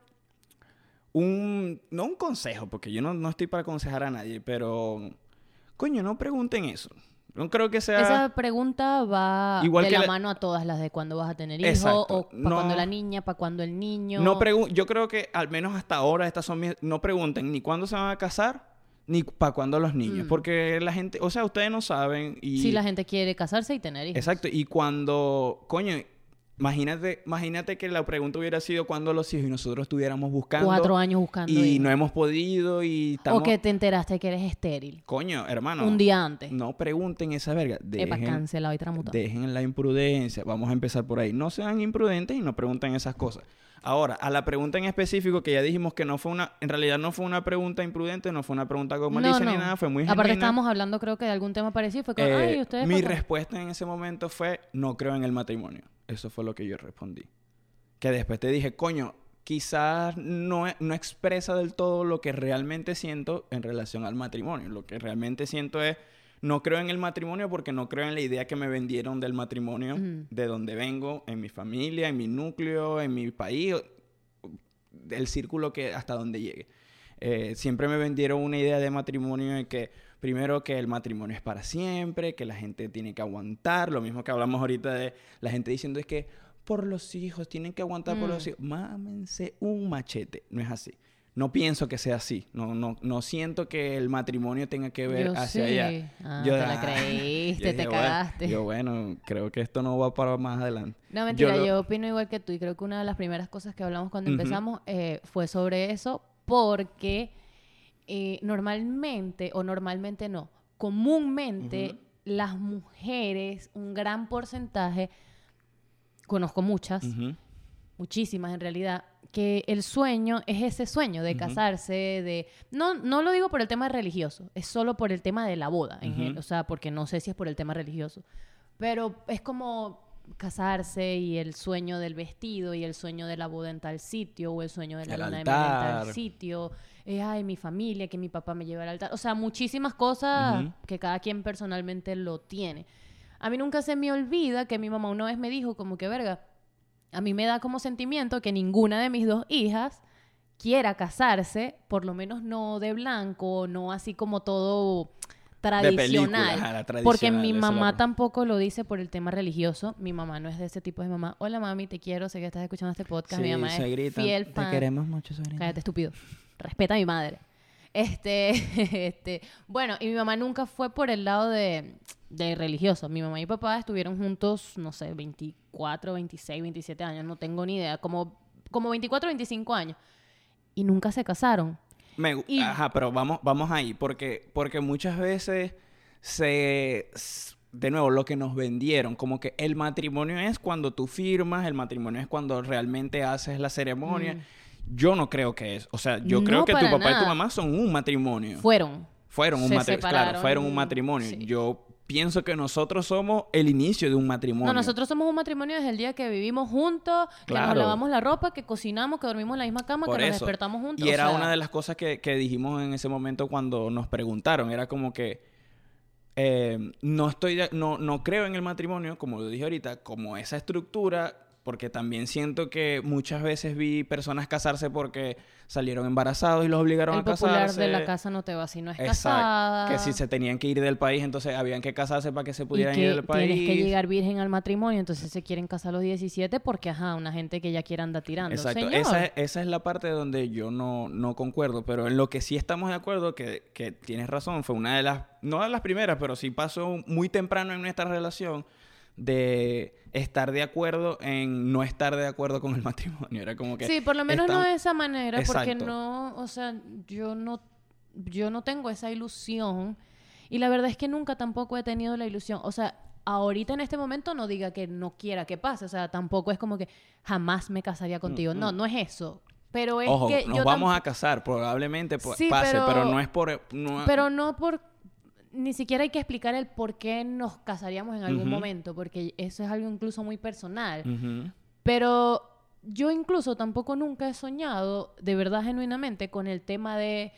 Speaker 2: un, no un consejo, porque yo no, no estoy para aconsejar a nadie, pero, coño, no pregunten eso. No creo que sea...
Speaker 1: Esa pregunta va
Speaker 2: Igual
Speaker 1: de
Speaker 2: que
Speaker 1: la
Speaker 2: la-
Speaker 1: mano a todas las de cuándo vas a tener hijo,
Speaker 2: Exacto.
Speaker 1: o para
Speaker 2: No-
Speaker 1: cuando la niña, para cuando el niño.
Speaker 2: No yo creo que al menos hasta ahora estas son mis... No pregunten ni cuándo se van a casar, ni para cuándo los niños.
Speaker 1: Mm.
Speaker 2: Porque la gente... O sea, ustedes no saben y...
Speaker 1: Si la gente quiere casarse y tener hijos.
Speaker 2: Exacto. Y cuando... Coño, imagínate, imagínate que la pregunta hubiera sido cuándo los hijos y nosotros estuviéramos buscando...
Speaker 1: Cuatro años buscando
Speaker 2: Y
Speaker 1: hijos.
Speaker 2: no hemos podido y estamos...
Speaker 1: O que te enteraste que eres estéril.
Speaker 2: Coño, hermano.
Speaker 1: Un día antes.
Speaker 2: No pregunten esa verga.
Speaker 1: Epa,
Speaker 2: Dejen,
Speaker 1: cancelado y tramutado.
Speaker 2: dejen la imprudencia. Vamos a empezar por ahí. No sean imprudentes y no pregunten esas cosas. Ahora, a la pregunta en específico, que ya dijimos que no fue una, en realidad no fue una pregunta imprudente, no fue una pregunta con malicia ni nada, fue muy
Speaker 1: Aparte
Speaker 2: genuina.
Speaker 1: estábamos hablando creo que de algún tema parecido, fue como,
Speaker 2: Eh,
Speaker 1: ay, ustedes...
Speaker 2: mi
Speaker 1: pasan".
Speaker 2: respuesta en ese momento fue, no creo en el matrimonio. Eso fue lo que yo respondí. Que después te dije, coño, quizás no, e- no expresa del todo lo que realmente siento en relación al matrimonio. Lo que realmente siento es, no creo en el matrimonio porque no creo en la idea que me vendieron del matrimonio, de donde vengo, en mi familia, en mi núcleo, en mi país, el círculo que hasta donde llegue. Eh, siempre me vendieron una idea de matrimonio de que primero que el matrimonio es para siempre, que la gente tiene que aguantar, lo mismo que hablamos ahorita de la gente diciendo es que por los hijos tienen que aguantar por
Speaker 1: Mm.
Speaker 2: los hijos. Mámense un machete, no es así. No pienso que sea así. No, no, no siento que el matrimonio tenga que ver
Speaker 1: Yo
Speaker 2: hacia
Speaker 1: sí.
Speaker 2: allá.
Speaker 1: Ah,
Speaker 2: Yo-
Speaker 1: te la creíste,
Speaker 2: yo
Speaker 1: te
Speaker 2: dije, bueno,
Speaker 1: cagaste.
Speaker 2: yo, bueno, creo que esto no va para más adelante.
Speaker 1: No, mentira, yo,
Speaker 2: lo-
Speaker 1: opino igual que tú y creo que una de las primeras cosas que hablamos cuando
Speaker 2: Ujú.
Speaker 1: empezamos eh, fue sobre eso porque eh, normalmente, o normalmente no, comúnmente las mujeres, un gran porcentaje, conozco muchas, muchísimas en realidad, que el sueño es ese sueño de casarse, de... No, no lo digo por el tema religioso, es solo por el tema de la boda, en gen- o sea, porque no sé si es por el tema religioso, pero es como casarse y el sueño del vestido y el sueño de la boda en tal sitio o el sueño de la
Speaker 2: El
Speaker 1: luna de miel en tal sitio, eh, ay, mi familia, que mi papá me lleve al altar, o sea, muchísimas cosas que cada quien personalmente lo tiene. A mí nunca se me olvida que mi mamá una vez me dijo como que, verga, a mí me da como sentimiento que ninguna de mis dos hijas quiera casarse, por lo menos no de blanco, no así como todo tradicional.
Speaker 2: película,
Speaker 1: porque mi mamá tampoco lo dice por el tema religioso. Mi mamá no es de ese tipo de mamá. Hola mami, te quiero, sé que estás escuchando este podcast. mi mamá es
Speaker 2: gritan,
Speaker 1: fiel
Speaker 2: Te
Speaker 1: fan.
Speaker 2: queremos mucho, sobrina.
Speaker 1: Cállate, estúpido. Respeta a mi madre. Este, este, bueno, y mi mamá nunca fue por el lado de, de religioso. Mi mamá y mi papá estuvieron juntos, no sé, 24, 26, 27 años, no tengo ni idea, como, como 24, 25 años. Y nunca se casaron.
Speaker 2: Me
Speaker 1: Y-
Speaker 2: Ajá, pero vamos, vamos ahí, porque, porque muchas veces se... De nuevo, lo que nos vendieron, como que el matrimonio es cuando tú firmas, el matrimonio es cuando realmente haces la ceremonia.
Speaker 1: Mm.
Speaker 2: Yo no creo que es. O sea, yo
Speaker 1: No
Speaker 2: creo que tu papá y tu mamá son un matrimonio.
Speaker 1: Fueron.
Speaker 2: fueron un
Speaker 1: se
Speaker 2: matrimonio. Claro, fueron un matrimonio.
Speaker 1: sí.
Speaker 2: Yo pienso que nosotros somos el inicio de un matrimonio.
Speaker 1: No, nosotros somos un matrimonio desde el día que vivimos juntos, que nos lavamos la ropa, que cocinamos, que dormimos en la misma cama,
Speaker 2: Por
Speaker 1: que nos despertamos juntos.
Speaker 2: Y
Speaker 1: o
Speaker 2: era
Speaker 1: sea,
Speaker 2: una de las cosas que, que dijimos en ese momento cuando nos preguntaron. Era como que eh, no estoy de- no, no creo en el matrimonio, como lo dije ahorita, como esa estructura, porque también siento que muchas veces vi personas casarse porque salieron embarazados y los obligaron
Speaker 1: El
Speaker 2: a
Speaker 1: popular
Speaker 2: casarse.
Speaker 1: de la casa no te va si no es
Speaker 2: Exacto.
Speaker 1: casada.
Speaker 2: Que si se tenían que ir del país, entonces habían que casarse para que se
Speaker 1: y
Speaker 2: pudieran
Speaker 1: que
Speaker 2: ir del país.
Speaker 1: tienes que llegar virgen al matrimonio, entonces se quieren casar a los 17 porque, ajá, una gente que ya quiera andar tirando.
Speaker 2: Exacto.
Speaker 1: Señor,
Speaker 2: Esa, es- esa es la parte donde yo no, no concuerdo, pero en lo que sí estamos de acuerdo, que, que tienes razón, fue una de las, no de las primeras, pero sí pasó muy temprano en nuestra relación de estar de acuerdo en no estar de acuerdo con el matrimonio. Era como que...
Speaker 1: Sí, por lo menos
Speaker 2: estamos-
Speaker 1: no de esa manera, porque no, o sea, yo no, yo no tengo esa ilusión. Y la verdad es que nunca tampoco he tenido la ilusión. O sea, ahorita en este momento no diga que no quiera que pase. O sea, tampoco es como que jamás me casaría contigo. No, no es eso. Pero es
Speaker 2: Ojo,
Speaker 1: que
Speaker 2: nos
Speaker 1: yo
Speaker 2: vamos a casar, probablemente
Speaker 1: Sí,
Speaker 2: pase, pero...
Speaker 1: pero-
Speaker 2: no es por... no-
Speaker 1: Pero no por... Ni siquiera hay que explicar el por qué nos casaríamos en algún momento, porque eso es algo incluso muy personal. Pero yo incluso tampoco nunca he soñado, de verdad genuinamente, con el tema de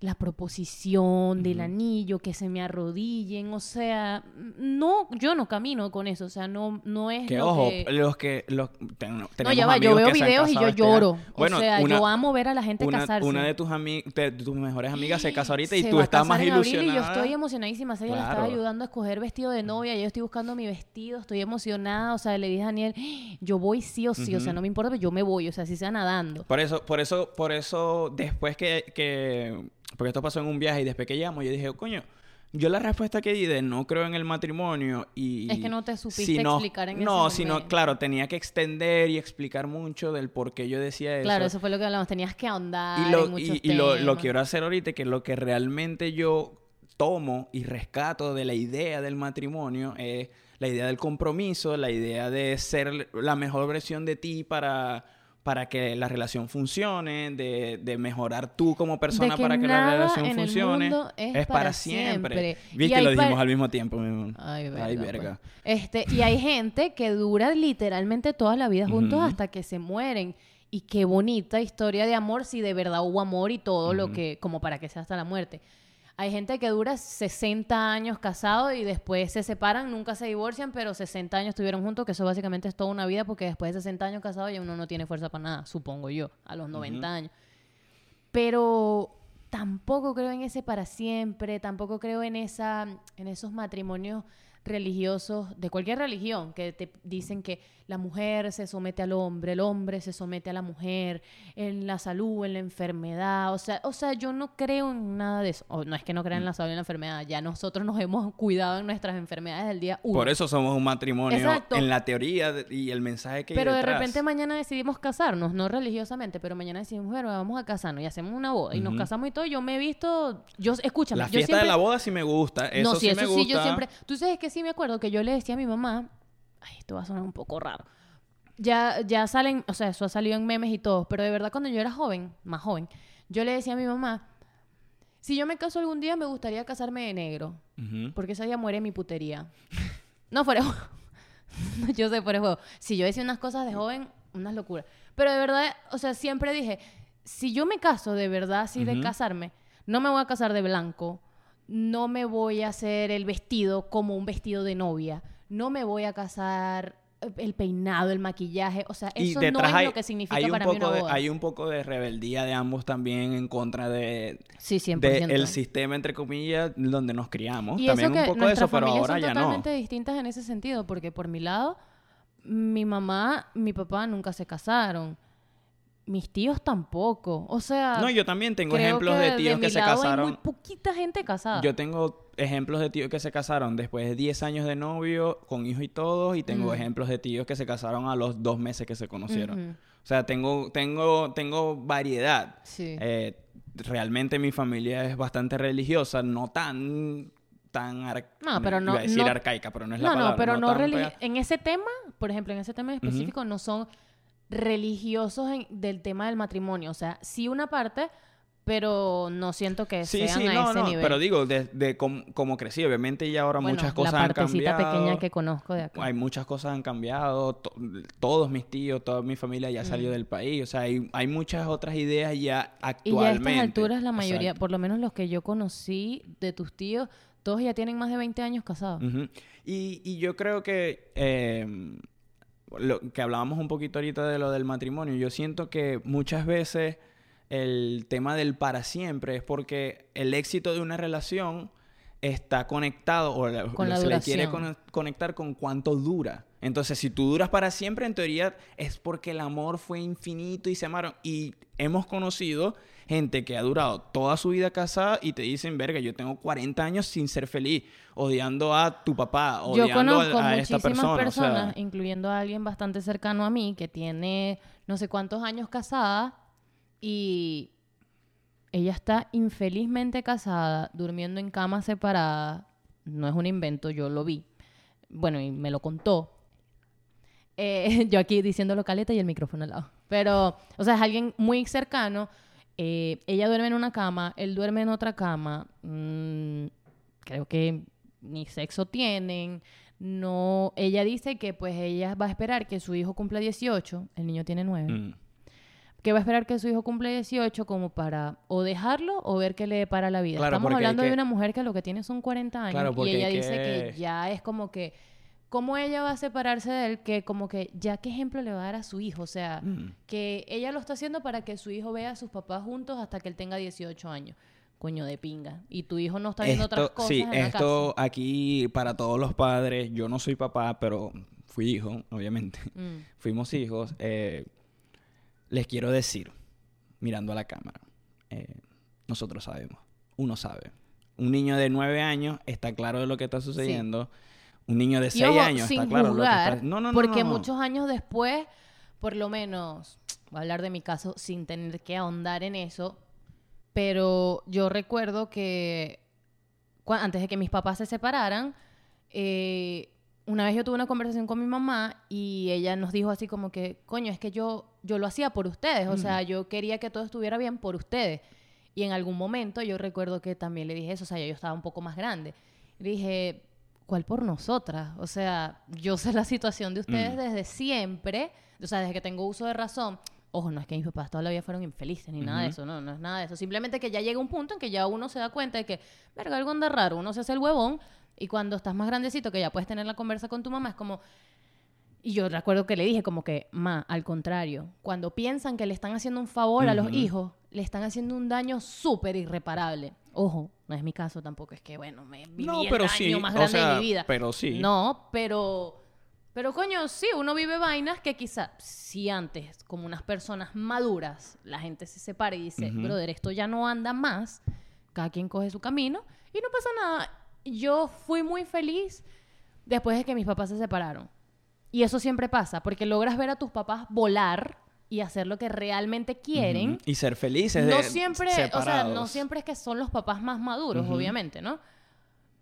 Speaker 1: la proposición, del anillo, que se me arrodillen, o sea, no, yo no camino con eso, o sea, no, no es
Speaker 2: Que
Speaker 1: lo
Speaker 2: ojo,
Speaker 1: que...
Speaker 2: los que... Los, ten-
Speaker 1: No, ya va, yo veo videos y yo
Speaker 2: este
Speaker 1: lloro.
Speaker 2: Bueno,
Speaker 1: o sea,
Speaker 2: una-
Speaker 1: yo amo ver a la gente
Speaker 2: una,
Speaker 1: casarse.
Speaker 2: una de tus ami- de tus mejores amigas se casa ahorita y
Speaker 1: Se
Speaker 2: tú estás más ilusionada.
Speaker 1: Y yo estoy emocionadísima. Ella le estaba
Speaker 2: Claro.
Speaker 1: ayudando a escoger vestido de novia. Yo estoy buscando mi vestido. Estoy emocionada. O sea, le dije a Daniel, yo voy sí o sí. O sea, no me importa, pero yo me voy. O sea, si sea nadando.
Speaker 2: Por eso, por eso, por eso, después que, que, porque esto pasó en un viaje y después que llamo, yo dije, coño, yo la respuesta que di de no creo en el matrimonio y...
Speaker 1: Es que no te supiste explicar en ese
Speaker 2: No, sino, claro, tenía que extender y explicar mucho del por qué yo decía eso.
Speaker 1: Claro, eso fue lo que hablamos. Tenías que ahondar
Speaker 2: y lo,
Speaker 1: en muchos
Speaker 2: y, y lo, lo quiero hacer ahorita, que lo que realmente yo tomo y rescato de la idea del matrimonio es la idea del compromiso, la idea de ser la mejor versión de ti para, para que la relación funcione, de, de mejorar tú como persona para que la relación funcione.
Speaker 1: es
Speaker 2: para,
Speaker 1: para
Speaker 2: siempre.
Speaker 1: siempre.
Speaker 2: Viste, lo dijimos al mismo tiempo. mi.
Speaker 1: Ay, verga.
Speaker 2: Ay,
Speaker 1: pues.
Speaker 2: verga.
Speaker 1: Este, y hay gente que dura literalmente toda la vida juntos hasta que se mueren. Y qué bonita historia de amor si de verdad hubo amor y todo lo que, como para que sea hasta la muerte. Hay gente que dura 60 años casado y después se separan, nunca se divorcian, pero 60 años estuvieron juntos, que eso básicamente es toda una vida porque después de 60 años casado ya uno no tiene fuerza para nada, supongo yo, a los 90
Speaker 2: Ujú.
Speaker 1: años. Pero tampoco creo en ese para siempre, tampoco creo en esa en esos matrimonios religiosos de cualquier religión que te dicen que la mujer se somete al hombre, el hombre se somete a la mujer en la salud, en la enfermedad, o sea, o sea, yo no creo en nada de eso. O no es que no crea en la salud y en la enfermedad, ya nosotros nos hemos cuidado en nuestras enfermedades del día uno.
Speaker 2: Por eso somos un matrimonio
Speaker 1: Exacto.
Speaker 2: en la teoría de- y el mensaje que hay
Speaker 1: Pero de
Speaker 2: detrás.
Speaker 1: repente mañana decidimos casarnos, no religiosamente, pero mañana decidimos, bueno, vamos a casarnos y hacemos una boda y nos casamos y todo. Yo me he visto, yo, escúchame,
Speaker 2: La
Speaker 1: yo
Speaker 2: fiesta
Speaker 1: siempre,
Speaker 2: de la boda sí me gusta. Eso
Speaker 1: no,
Speaker 2: sí,
Speaker 1: sí,
Speaker 2: me
Speaker 1: eso
Speaker 2: gusta.
Speaker 1: sí, yo siempre. Tú sabes que sí me acuerdo que yo le decía a mi mamá. Ay, esto va a sonar un poco raro. Ya, ya salen, o sea, eso ha salido en memes y todo, pero de verdad cuando yo era joven, más joven, yo le decía a mi mamá: si yo me caso algún día, me gustaría casarme de negro,
Speaker 2: Ujú.
Speaker 1: porque ese día muere mi putería. No, fuera de juego. yo sé, fuera de juego. Si yo decía unas cosas de joven, unas locuras. Pero de verdad, o sea, siempre dije: si yo me caso de verdad, así de
Speaker 2: Ujú.
Speaker 1: casarme, no me voy a casar de blanco, no me voy a hacer el vestido como un vestido de novia, no me voy a casar eh, el peinado, el maquillaje, o sea, eso no es
Speaker 2: hay,
Speaker 1: lo que significa
Speaker 2: hay un
Speaker 1: para
Speaker 2: poco
Speaker 1: mí una
Speaker 2: de, hay un poco de rebeldía de ambos también en contra de,
Speaker 1: Sí, 100%.
Speaker 2: de el sistema entre comillas donde nos criamos.
Speaker 1: Y
Speaker 2: también
Speaker 1: eso que
Speaker 2: un poco de
Speaker 1: nuestras
Speaker 2: eso, pero
Speaker 1: familias
Speaker 2: ahora
Speaker 1: son
Speaker 2: ya no.
Speaker 1: totalmente distintas en ese sentido, porque por mi lado, mi mamá, mi papá nunca se casaron. Mis tíos tampoco. O sea,
Speaker 2: No, yo también tengo ejemplos de tíos que se
Speaker 1: lado Hay muy
Speaker 2: casaron.
Speaker 1: poquita gente casada.
Speaker 2: Yo tengo ejemplos de tíos que se casaron después de 10 años de novio, con hijos y todos, y tengo
Speaker 1: Mm.
Speaker 2: ejemplos de tíos que se casaron a los dos meses que se conocieron. O sea, tengo, tengo, tengo variedad.
Speaker 1: Sí.
Speaker 2: Eh, realmente mi familia es bastante religiosa, no tan tan
Speaker 1: No, pero no-
Speaker 2: iba a decir
Speaker 1: no-
Speaker 2: arcaica, pero no es la
Speaker 1: no,
Speaker 2: palabra.
Speaker 1: no, pero no,
Speaker 2: pega-
Speaker 1: en ese tema, por ejemplo, en ese tema en específico, no son religiosos en- del tema del matrimonio. O sea, sí una parte, pero no siento que
Speaker 2: Sí,
Speaker 1: sean
Speaker 2: sí,
Speaker 1: a
Speaker 2: no,
Speaker 1: ese
Speaker 2: no,
Speaker 1: nivel.
Speaker 2: pero digo, de, de cómo, cómo crecí, obviamente ya ahora
Speaker 1: Bueno,
Speaker 2: muchas cosas
Speaker 1: la
Speaker 2: han
Speaker 1: partecita
Speaker 2: cambiado.
Speaker 1: pequeña que conozco de acá.
Speaker 2: Hay muchas cosas han cambiado, to- todos mis tíos, toda mi familia ya salió
Speaker 1: Mm.
Speaker 2: del país, o sea, hay, hay muchas otras ideas ya
Speaker 1: Y ya a
Speaker 2: actualmente.
Speaker 1: estas alturas la mayoría,
Speaker 2: Exacto.
Speaker 1: por lo menos los que yo conocí de tus tíos, todos ya tienen más de 20 años casados.
Speaker 2: Y, y yo creo que eh, lo que hablábamos un poquito ahorita de lo del matrimonio, yo siento que muchas veces el tema del para siempre es porque el éxito de una relación está conectado o la-
Speaker 1: Con la
Speaker 2: se le quiere con- conectar con cuánto dura. Entonces, si tú duras para siempre, en teoría es porque el amor fue infinito y se amaron. Y hemos conocido gente que ha durado toda su vida casada y te dicen, verga, yo tengo 40 años sin ser feliz, odiando a tu papá,
Speaker 1: Yo
Speaker 2: odiando
Speaker 1: conozco
Speaker 2: a, a esta
Speaker 1: muchísimas
Speaker 2: persona. o sea,
Speaker 1: personas, incluyendo a alguien bastante cercano a mí, que tiene no sé cuántos años casada y ella está infelizmente casada, durmiendo en cama separada. No es un invento, yo lo vi. Bueno, y me lo contó. Eh, yo aquí diciéndolo caleta y el micrófono al lado. Pero, o sea, es alguien muy cercano. Eh, ella duerme en una cama, él duerme en otra cama. Mm, creo que ni sexo tienen. No, ella dice que pues ella va a esperar que su hijo cumpla 18, el niño tiene 9,
Speaker 2: mm.
Speaker 1: que va a esperar que su hijo cumpla 18 como para o dejarlo o ver qué le depara la vida.
Speaker 2: Claro,
Speaker 1: Estamos hablando
Speaker 2: que-
Speaker 1: de una mujer que lo que tiene son 40 años
Speaker 2: Claro,
Speaker 1: y ella dice
Speaker 2: que
Speaker 1: ya es como que cómo ella va a separarse de él que como que ya qué ejemplo le va a dar a su hijo, o sea,
Speaker 2: Mm.
Speaker 1: que ella lo está haciendo para que su hijo vea a sus papás juntos hasta que él tenga 18 años. Coño de pinga. Y tu hijo no está viendo otras
Speaker 2: Esto,
Speaker 1: cosas
Speaker 2: sí,
Speaker 1: en la
Speaker 2: esto aquí para todos los padres, yo no soy papá, pero fui hijo, obviamente.
Speaker 1: casa. Mm.
Speaker 2: Fuimos hijos. eh, les quiero decir, mirando a la cámara, eh, nosotros sabemos, uno sabe. Un niño de nueve años está claro de lo que está sucediendo. Un niño de
Speaker 1: Y
Speaker 2: seis
Speaker 1: ojo,
Speaker 2: años
Speaker 1: sin
Speaker 2: está claro de lo que
Speaker 1: juzgar,
Speaker 2: está... No, no, no,
Speaker 1: porque muchos años después, por lo menos, voy a hablar de mi caso sin tener que ahondar en eso, pero yo recuerdo que antes de que mis papás se separaran, eh, una vez yo tuve una conversación con mi mamá y ella nos dijo así como que, coño, es que yo, yo lo hacía por ustedes, o sea, yo quería que todo estuviera bien por ustedes. Y en algún momento yo recuerdo que también le dije eso, o sea, yo estaba un poco más grande. Le dije, ¿cuál por nosotras? O sea, yo sé la situación de ustedes
Speaker 2: Mm.
Speaker 1: desde siempre, o sea, desde que tengo uso de razón. Ojo, no es que mis papás toda la vida fueron infelices ni nada de eso, no, no es nada de eso. Simplemente que ya llega un punto en que ya uno se da cuenta de que, verga, algo anda raro, uno se hace el huevón y cuando estás más grandecito, que ya puedes tener la conversa con tu mamá, es como... Y yo recuerdo que le dije como que, ma, al contrario, cuando piensan que le están haciendo un favor a los hijos, le están haciendo un daño súper irreparable. Ojo, no es mi caso tampoco, es que, bueno, me viví
Speaker 2: No,
Speaker 1: el
Speaker 2: pero
Speaker 1: daño
Speaker 2: sí,
Speaker 1: más
Speaker 2: o
Speaker 1: grande de mi vida.
Speaker 2: pero sí.
Speaker 1: No, pero... Pero coño, sí, uno vive vainas que quizá, si antes, como unas personas maduras, la gente se separa y dice,
Speaker 2: Ujú.
Speaker 1: brother, esto ya no anda más, cada quien coge su camino y no pasa nada. Yo fui muy feliz después de que mis papás se separaron. Y eso siempre pasa, porque logras ver a tus papás volar y hacer lo que realmente quieren.
Speaker 2: Y ser felices
Speaker 1: No
Speaker 2: de
Speaker 1: siempre, o sea, no siempre es que son los papás más maduros, obviamente, ¿no?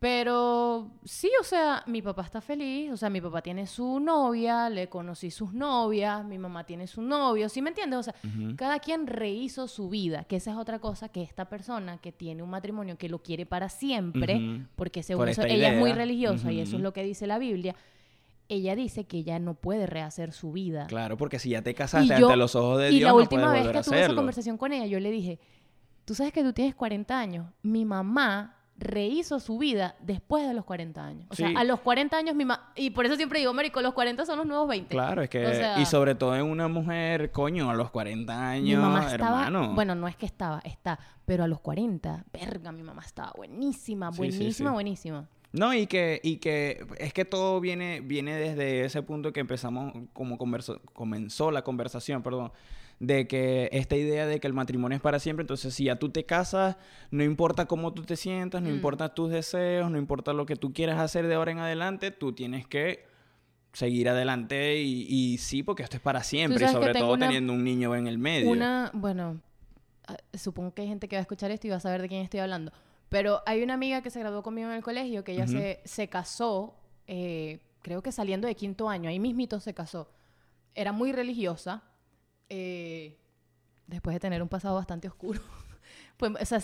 Speaker 1: Pero sí, o sea, mi papá está feliz, o sea, mi papá tiene su novia, le conocí sus novias, mi mamá tiene su novio, ¿sí me entiendes? O sea, cada quien rehizo su vida, que esa es otra cosa que esta persona que tiene un matrimonio que lo quiere para siempre, porque según
Speaker 2: Por
Speaker 1: eso, ella es muy religiosa y eso es lo que dice la Biblia, ella dice que ella no puede rehacer su vida.
Speaker 2: Claro, porque si ya te casaste
Speaker 1: yo-
Speaker 2: ante los ojos de
Speaker 1: y
Speaker 2: Dios,
Speaker 1: la
Speaker 2: no
Speaker 1: última
Speaker 2: puedes
Speaker 1: vez que tuve esa conversación con ella, yo le dije, tú sabes que tú tienes 40 años. Mi mamá rehizo su vida después de los 40 años. O sea, a los 40 años mi mamá... Y por eso siempre digo, Marico, los 40 son los nuevos 20.
Speaker 2: Claro, es que...
Speaker 1: O sea-
Speaker 2: y sobre todo en una mujer, coño, a los 40 años,
Speaker 1: Mi mamá estaba...
Speaker 2: hermano.
Speaker 1: Bueno, no es que estaba, está. Pero a los 40, verga, mi mamá estaba buenísima,
Speaker 2: sí,
Speaker 1: buenísima,
Speaker 2: sí.
Speaker 1: buenísima.
Speaker 2: No, y que, y que es que todo viene, viene desde ese punto que empezamos, como converso- comenzó la conversación, perdón, de que esta idea de que el matrimonio es para siempre, entonces si ya tú te casas, no importa cómo tú te sientas, no
Speaker 1: Mm.
Speaker 2: importa tus deseos, no importa lo que tú quieras hacer de ahora en adelante, tú tienes que seguir adelante y, y sí, porque esto es para siempre, y sobre todo
Speaker 1: una-
Speaker 2: teniendo un niño en el medio.
Speaker 1: Una, bueno, ah, supongo que hay gente que va a escuchar esto y va a saber de quién estoy hablando. Pero hay una amiga que se graduó conmigo en el colegio que ella
Speaker 2: Ujú.
Speaker 1: se, se casó, eh, creo que saliendo de quinto año, ahí mismito se casó. Era muy religiosa, eh, después de tener un pasado bastante oscuro. pues, o sea,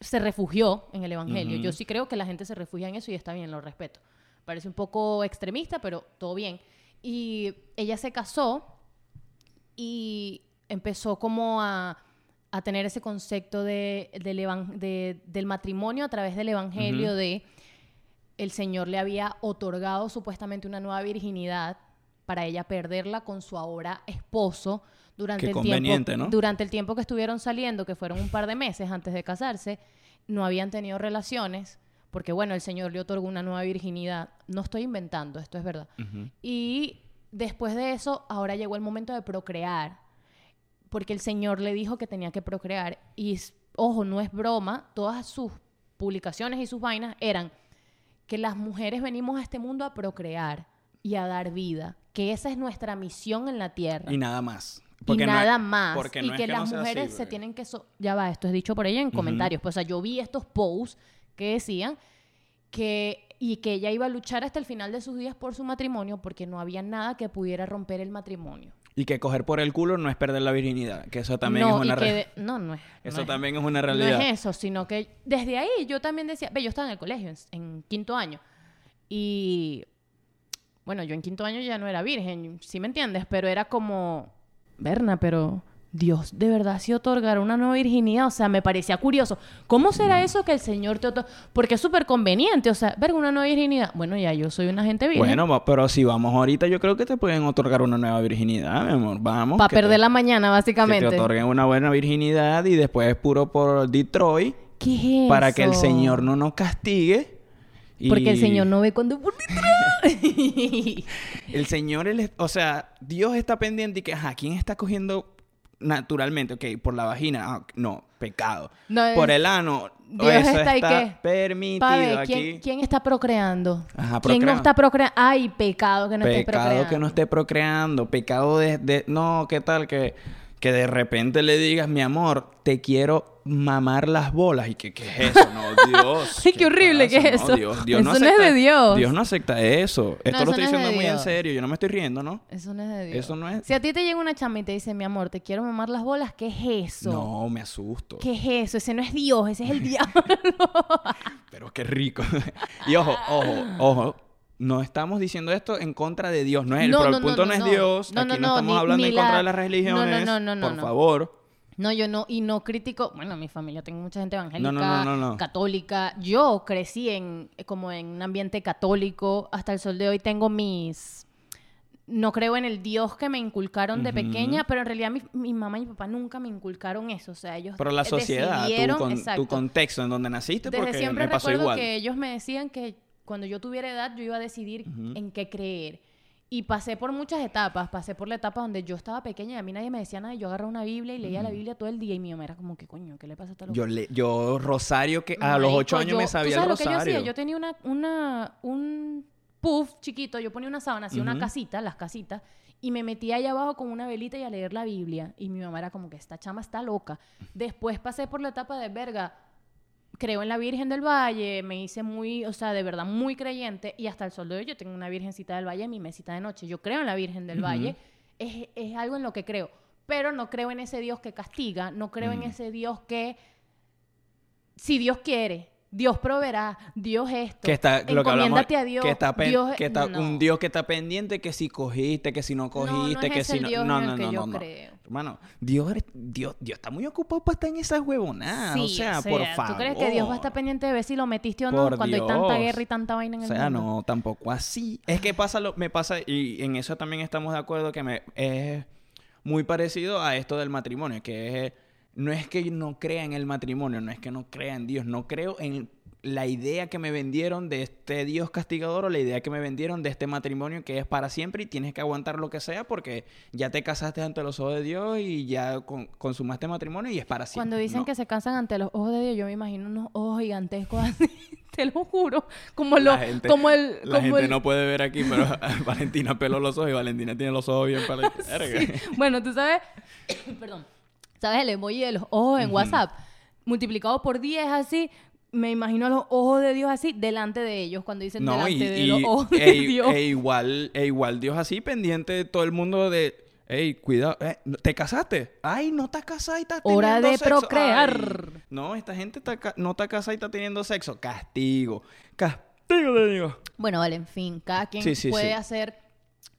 Speaker 1: se refugió en el Evangelio.
Speaker 2: Ujú.
Speaker 1: Yo sí creo que la gente se refugia en eso y está bien, lo respeto. Parece un poco extremista, pero todo bien. Y ella se casó y empezó como a, a tener ese concepto de, del, de- del matrimonio a través del evangelio de el Señor le había otorgado supuestamente una nueva virginidad para ella perderla con su ahora esposo durante
Speaker 2: Qué
Speaker 1: el tiempo
Speaker 2: ¿no?
Speaker 1: durante el tiempo que estuvieron saliendo que fueron un par de meses antes de casarse no habían tenido relaciones porque bueno el Señor le otorgó una nueva virginidad no estoy inventando esto es verdad y después de eso, ahora llegó el momento de procrear. Porque el Señor le dijo que tenía que procrear. Y, ojo, no es broma, todas sus publicaciones y sus vainas eran que las mujeres venimos a este mundo a procrear y a dar vida. Que esa es nuestra misión en la tierra.
Speaker 2: Y nada más.
Speaker 1: Y
Speaker 2: Porque
Speaker 1: nada más.
Speaker 2: porque
Speaker 1: y
Speaker 2: no es
Speaker 1: que,
Speaker 2: no
Speaker 1: las
Speaker 2: así,
Speaker 1: mujeres se tienen que... so- ya va, esto es dicho por ella en comentarios. Pues, o sea, yo vi estos posts que decían que... Y que ella iba a luchar hasta el final de sus días por su matrimonio porque no había nada que pudiera romper el matrimonio.
Speaker 2: Y que coger por el culo no es perder la virginidad, que eso también
Speaker 1: no,
Speaker 2: es una
Speaker 1: y que
Speaker 2: re-
Speaker 1: de- no, no es.
Speaker 2: Eso
Speaker 1: no es-
Speaker 2: también es una
Speaker 1: No
Speaker 2: realidad.
Speaker 1: es eso, sino que desde ahí yo también decía, ve, yo estaba en el colegio, en, en quinto año, y bueno, yo en quinto año ya no era virgen, ¿sí me entiendes? Pero era como, Berna, pero Dios de verdad sí otorgará una nueva virginidad, o sea, me parecía curioso. ¿Cómo será eso que el Señor te otorga? Porque es súper conveniente, o sea, verga, una nueva virginidad. Bueno, ya yo soy una gente virgen.
Speaker 2: Bueno, pero si vamos ahorita, yo creo que te pueden otorgar una nueva virginidad, mi amor. Vamos.
Speaker 1: para
Speaker 2: que te-
Speaker 1: perder la mañana,
Speaker 2: Que
Speaker 1: básicamente.
Speaker 2: te otorguen una buena virginidad y después puro por Detroit
Speaker 1: ¿Qué es
Speaker 2: para que el
Speaker 1: eso?
Speaker 2: Señor no nos castigue. y-
Speaker 1: Porque el Señor no ve cuando por.
Speaker 2: El Señor, es- o sea, Dios está pendiente y que, ajá, ¿quién está cogiendo naturalmente? Ok, por la vagina, ah, no, pecado.
Speaker 1: No,
Speaker 2: por el ano,
Speaker 1: Dios
Speaker 2: eso
Speaker 1: está
Speaker 2: está, permitido
Speaker 1: ver,
Speaker 2: aquí.
Speaker 1: ¿quién, quién está procreando?
Speaker 2: Ajá,
Speaker 1: ¿Quién no está procreando? Ay, pecado que no esté
Speaker 2: pecado
Speaker 1: procreando.
Speaker 2: que no esté procreando, pecado de, de- no, ¿qué tal? Que, que de repente le digas, mi amor, te quiero mamar las bolas. ¿Y qué, qué es eso? No, Dios.
Speaker 1: Ay, qué horrible, ¿qué es
Speaker 2: No,
Speaker 1: eso?
Speaker 2: Dios, Dios
Speaker 1: Eso no es de Dios.
Speaker 2: Dios no acepta eso. Esto lo estoy
Speaker 1: es
Speaker 2: diciendo muy en serio. Yo no me estoy riendo, ¿no?
Speaker 1: Eso no es de Dios.
Speaker 2: Eso no es...
Speaker 1: Si a ti te llega una chama y te dice, mi amor, te quiero mamar las bolas, ¿qué es eso?
Speaker 2: No, me asusto.
Speaker 1: ¿Qué es eso? Ese no es Dios, ese es el diablo.
Speaker 2: Pero qué rico. y ojo, ojo, ojo. No estamos diciendo esto en contra de Dios, no es el,
Speaker 1: No,
Speaker 2: pero
Speaker 1: no,
Speaker 2: el punto no,
Speaker 1: no,
Speaker 2: es. Dios. Aquí
Speaker 1: no,
Speaker 2: estamos
Speaker 1: ni-
Speaker 2: hablando
Speaker 1: ni
Speaker 2: en contra de las religiones.
Speaker 1: no, no, no,
Speaker 2: por favor.
Speaker 1: No, yo no, y no critico, bueno, mi familia, tengo mucha gente evangélica,
Speaker 2: No, no, no, no, no.
Speaker 1: católica. Yo crecí en, como en un ambiente católico, hasta el sol de hoy tengo mis... No creo en el Dios que me inculcaron de pequeña, pero en realidad mi, mi mamá y mi papá nunca me inculcaron eso. O sea, ellos
Speaker 2: Pero la sociedad, tu, con- tu contexto en donde naciste,
Speaker 1: Desde
Speaker 2: porque
Speaker 1: siempre
Speaker 2: me pasó
Speaker 1: recuerdo
Speaker 2: igual.
Speaker 1: que ellos me decían que cuando yo tuviera edad yo iba a decidir en qué creer. Y pasé por muchas etapas. Pasé por la etapa donde yo estaba pequeña y a mí nadie me decía nada. y Yo agarraba una Biblia y leía la Biblia todo el día. Y mi mamá era como que, coño, ¿qué le pasa a esta loca?
Speaker 2: Yo, le, yo, Rosario, que a los ocho años
Speaker 1: yo-
Speaker 2: me
Speaker 1: ¿tú
Speaker 2: sabía
Speaker 1: sabes
Speaker 2: el
Speaker 1: lo que yo
Speaker 2: Rosario.
Speaker 1: hacía? Yo tenía una, una, un puff chiquito. Yo ponía una sábana, hacía una casita, las casitas. Y me metía allá abajo con una velita y a leer la Biblia. Y mi mamá era como que esta chama está loca. Después pasé por la etapa de verga. Creo en la Virgen del Valle, me hice muy, o sea, de verdad muy creyente. Y hasta el sol de hoy yo tengo una Virgencita del Valle en mi mesita de noche. Yo creo en la Virgen del. Valle. Es, es algo en lo que creo. Pero no creo en ese Dios que castiga. No creo en
Speaker 2: Mm.
Speaker 1: ese Dios que si Dios quiere, Dios proveerá, Dios esto.
Speaker 2: que está lo que hablamos
Speaker 1: a Dios.
Speaker 2: que está,
Speaker 1: Dios-
Speaker 2: que está
Speaker 1: no.
Speaker 2: un Dios que está pendiente que si cogiste que si no
Speaker 1: No,
Speaker 2: cogiste
Speaker 1: no es
Speaker 2: que
Speaker 1: ese
Speaker 2: si no
Speaker 1: Dios
Speaker 2: no no no no, no.
Speaker 1: creo.
Speaker 2: hermano Dios Dios Dios está muy ocupado para estar en esas huevonadas
Speaker 1: Sí,
Speaker 2: o sea, por favor
Speaker 1: ¿Tú crees que Dios va a estar pendiente de ver si lo metiste o no
Speaker 2: Por
Speaker 1: cuando hay tanta
Speaker 2: Dios.
Speaker 1: guerra y tanta vaina en
Speaker 2: O
Speaker 1: el
Speaker 2: sea,
Speaker 1: mundo?
Speaker 2: no, tampoco así. Es que pasa lo, me pasa, y en eso también estamos de acuerdo, que me es muy parecido a esto del matrimonio, que es, no es que no crea en el matrimonio, no es que no crea en Dios, no creo en la idea que me vendieron de este Dios castigador o la idea que me vendieron de este matrimonio que es para siempre y tienes que aguantar lo que sea porque ya te casaste ante los ojos de Dios y ya con- consumaste matrimonio y es para siempre.
Speaker 1: Cuando dicen
Speaker 2: No.
Speaker 1: que se cansan ante los ojos de Dios, yo me imagino unos ojos gigantescos así. Te lo juro. Como, lo,
Speaker 2: La gente-
Speaker 1: como el...
Speaker 2: La
Speaker 1: como
Speaker 2: gente
Speaker 1: el-
Speaker 2: no puede ver aquí, pero Valentina peló los ojos y Valentina tiene los ojos bien para
Speaker 1: Bueno, tú sabes... Perdón. ¿Sabes el emoji de los ojos en WhatsApp? Multiplicado por 10 así... Me imagino los ojos de Dios así delante de ellos cuando dicen
Speaker 2: No,
Speaker 1: delante
Speaker 2: y,
Speaker 1: de
Speaker 2: y-
Speaker 1: los ojos de
Speaker 2: e,
Speaker 1: Dios.
Speaker 2: e igual, e igual Dios así pendiente de todo el mundo de, hey, cuidado, eh, ¿te casaste? Ay, no estás casada y estás
Speaker 1: Hora
Speaker 2: teniendo
Speaker 1: de
Speaker 2: sexo.
Speaker 1: procrear.
Speaker 2: Ay, no, esta gente está no está casada y está teniendo sexo. Castigo, castigo de Dios.
Speaker 1: Bueno, vale, en fin, cada quien
Speaker 2: Sí, sí,
Speaker 1: puede
Speaker 2: sí.
Speaker 1: hacer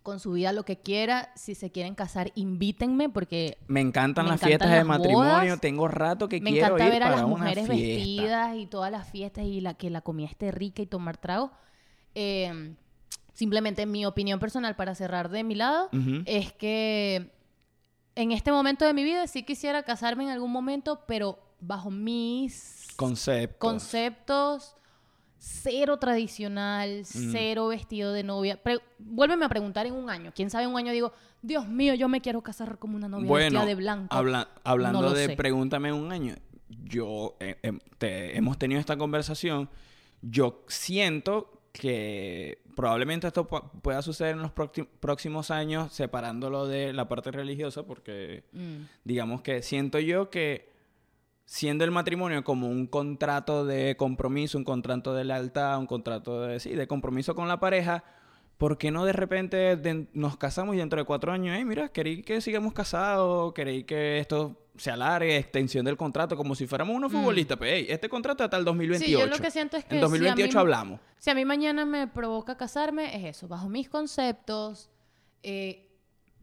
Speaker 1: con su vida lo que quiera. Si se quieren casar, invítenme porque
Speaker 2: Me encantan
Speaker 1: Me
Speaker 2: las
Speaker 1: encantan
Speaker 2: fiestas de matrimonio.
Speaker 1: bodas.
Speaker 2: Tengo rato que
Speaker 1: me
Speaker 2: quiero
Speaker 1: encanta
Speaker 2: ir
Speaker 1: ver a las mujeres
Speaker 2: fiesta.
Speaker 1: vestidas y todas las fiestas y la que la comida esté rica y tomar trago. Eh, simplemente mi opinión personal para cerrar de mi lado es que en este momento de mi vida sí quisiera casarme en algún momento, pero bajo mis
Speaker 2: Concepto.
Speaker 1: conceptos cero tradicional,
Speaker 2: Mm.
Speaker 1: cero vestido de novia. Pre- vuélveme a preguntar en un año. Quién sabe en un año digo, Dios mío, yo me quiero casar como una novia
Speaker 2: Bueno,
Speaker 1: vestida de blanco.
Speaker 2: habla- hablando
Speaker 1: No
Speaker 2: de
Speaker 1: sé.
Speaker 2: pregúntame en un año, yo eh, em, te- hemos tenido esta conversación. Yo siento que probablemente esto pu- pueda suceder en los próxi- próximos años, separándolo de la parte religiosa, porque
Speaker 1: Mm.
Speaker 2: digamos que siento yo que siendo el matrimonio como un contrato de compromiso, un contrato de lealtad, un contrato de, sí, de compromiso con la pareja, ¿por qué no de repente de- nos casamos y dentro de cuatro años, hey, mira, queréis que sigamos casados, queréis que esto se alargue, extensión del contrato, como si fuéramos unos
Speaker 1: Mm.
Speaker 2: futbolistas, pues, hey, este contrato hasta el 2028.
Speaker 1: Sí, yo lo que siento es que
Speaker 2: en
Speaker 1: si a
Speaker 2: 2028
Speaker 1: mí-
Speaker 2: hablamos.
Speaker 1: Si a mí mañana me provoca casarme, es eso, bajo mis conceptos, eh,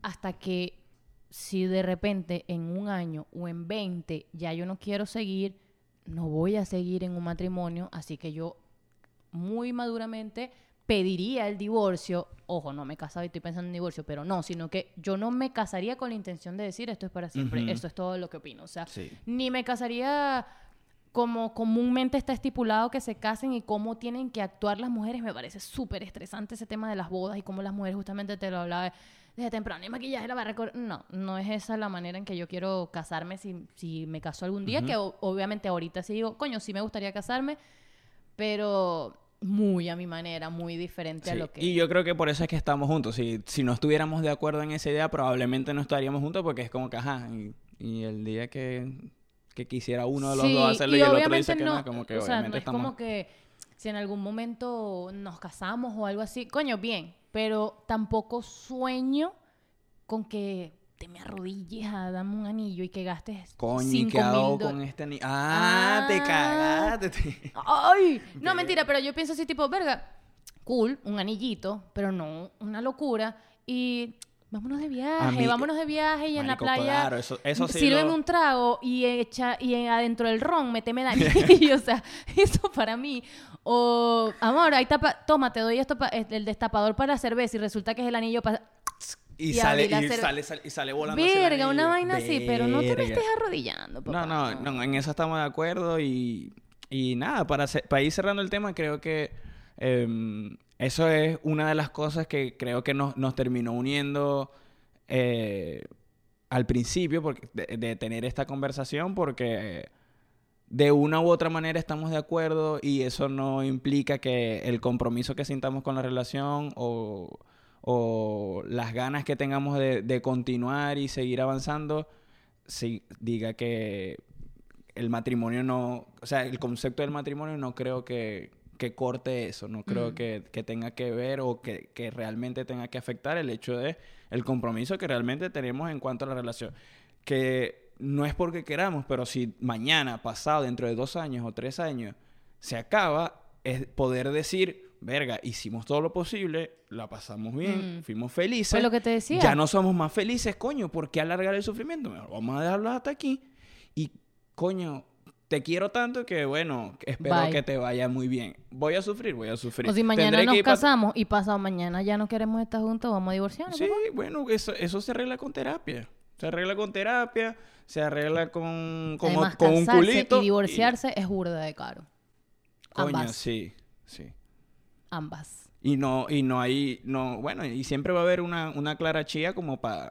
Speaker 1: hasta que si de repente en un año o en 20 ya yo no quiero seguir, no voy a seguir en un matrimonio, así que yo muy maduramente pediría el divorcio. Ojo, no me he casado y estoy pensando en divorcio, pero no, sino que yo no me casaría con la intención de decir esto es para siempre. Eso es todo lo que opino. O sea,
Speaker 2: Sí.
Speaker 1: ni me casaría como comúnmente está estipulado que se casen y cómo tienen que actuar las mujeres. Me parece súper estresante ese tema de las bodas y cómo las mujeres justamente te lo hablaba desde temprano. Y maquillaje la va a recor- No, no es esa la manera en que yo quiero casarme si, si me caso algún día. Que o- obviamente ahorita sí digo, coño, sí me gustaría casarme, pero muy a mi manera, muy diferente a lo que...
Speaker 2: Y yo creo que por eso es que estamos juntos. Si, si no estuviéramos de acuerdo en esa idea, probablemente no estaríamos juntos porque es como que, ajá, y, y el día que, que quisiera uno de los
Speaker 1: Sí,
Speaker 2: dos hacerlo y,
Speaker 1: y
Speaker 2: el otro dice que no,
Speaker 1: no,
Speaker 2: como que
Speaker 1: o sea, no
Speaker 2: obviamente
Speaker 1: es
Speaker 2: estamos...
Speaker 1: como que si en algún momento nos casamos o algo así, coño, bien, pero tampoco sueño con que te me arrodilles a darme un anillo y que gastes
Speaker 2: Coño, ¿y
Speaker 1: cinco
Speaker 2: qué hago con este ni... Ah, te
Speaker 1: Ah.
Speaker 2: cagaste. te-
Speaker 1: ¡Ay! No, mentira, pero yo pienso así, tipo, verga, cool, un anillito, pero no una locura. Y vámonos de viaje,
Speaker 2: mí-
Speaker 1: vámonos de viaje y en la playa.
Speaker 2: claro, eso- eso sí
Speaker 1: Sírveme
Speaker 2: lo-
Speaker 1: un trago y echa, y en- adentro del ron, meteme el anillo. o sea, eso para mí. O, amor, ahí tapa, toma, te doy esto el destapador para la cerveza y resulta que es el anillo para.
Speaker 2: Y,
Speaker 1: Y
Speaker 2: sale, y
Speaker 1: cerve-
Speaker 2: sale, sale- y sale volando
Speaker 1: Verga, una vaina así, pero no te me estés arrodillando, papá.
Speaker 2: No, no, no, en eso estamos de acuerdo y, y nada, para, para ir cerrando el tema, creo que em, eso es una de las cosas que creo que nos, nos terminó uniendo eh, al principio porque, de, de tener esta conversación porque de una u otra manera estamos de acuerdo y eso no implica que el compromiso que sintamos con la relación o, o las ganas que tengamos de, de continuar y seguir avanzando diga que el matrimonio no, o sea, el concepto del matrimonio no creo que, que corte eso, no creo
Speaker 1: Mm.
Speaker 2: que, que tenga que ver o que, que realmente tenga que afectar el hecho de el compromiso que realmente tenemos en cuanto a la relación. Que no es porque queramos, pero si mañana, pasado, dentro de dos años o tres años, se acaba, es poder decir, verga, hicimos todo lo posible, la pasamos bien,
Speaker 1: Mm.
Speaker 2: fuimos felices.
Speaker 1: Fue lo que te decía.
Speaker 2: Ya no somos más felices, coño. ¿Por qué alargar el sufrimiento? Mejor Vamos a dejarlo hasta aquí. Y, coño, te quiero tanto que, bueno, espero
Speaker 1: Bye.
Speaker 2: que te vaya muy bien. Voy a sufrir, voy a sufrir.
Speaker 1: O si mañana
Speaker 2: Tendré
Speaker 1: nos casamos y pasado mañana ya no queremos estar juntos, vamos a divorciarnos.
Speaker 2: Sí,
Speaker 1: papá.
Speaker 2: bueno, eso, eso se arregla con terapia. Se arregla con terapia, se arregla con, con,
Speaker 1: Además,
Speaker 2: con un culito.
Speaker 1: y divorciarse es burda de caro.
Speaker 2: Coño,
Speaker 1: ambas.
Speaker 2: sí, sí.
Speaker 1: Ambas.
Speaker 2: Y no, y no hay, no, bueno, y siempre va a haber una, una clara chía como para,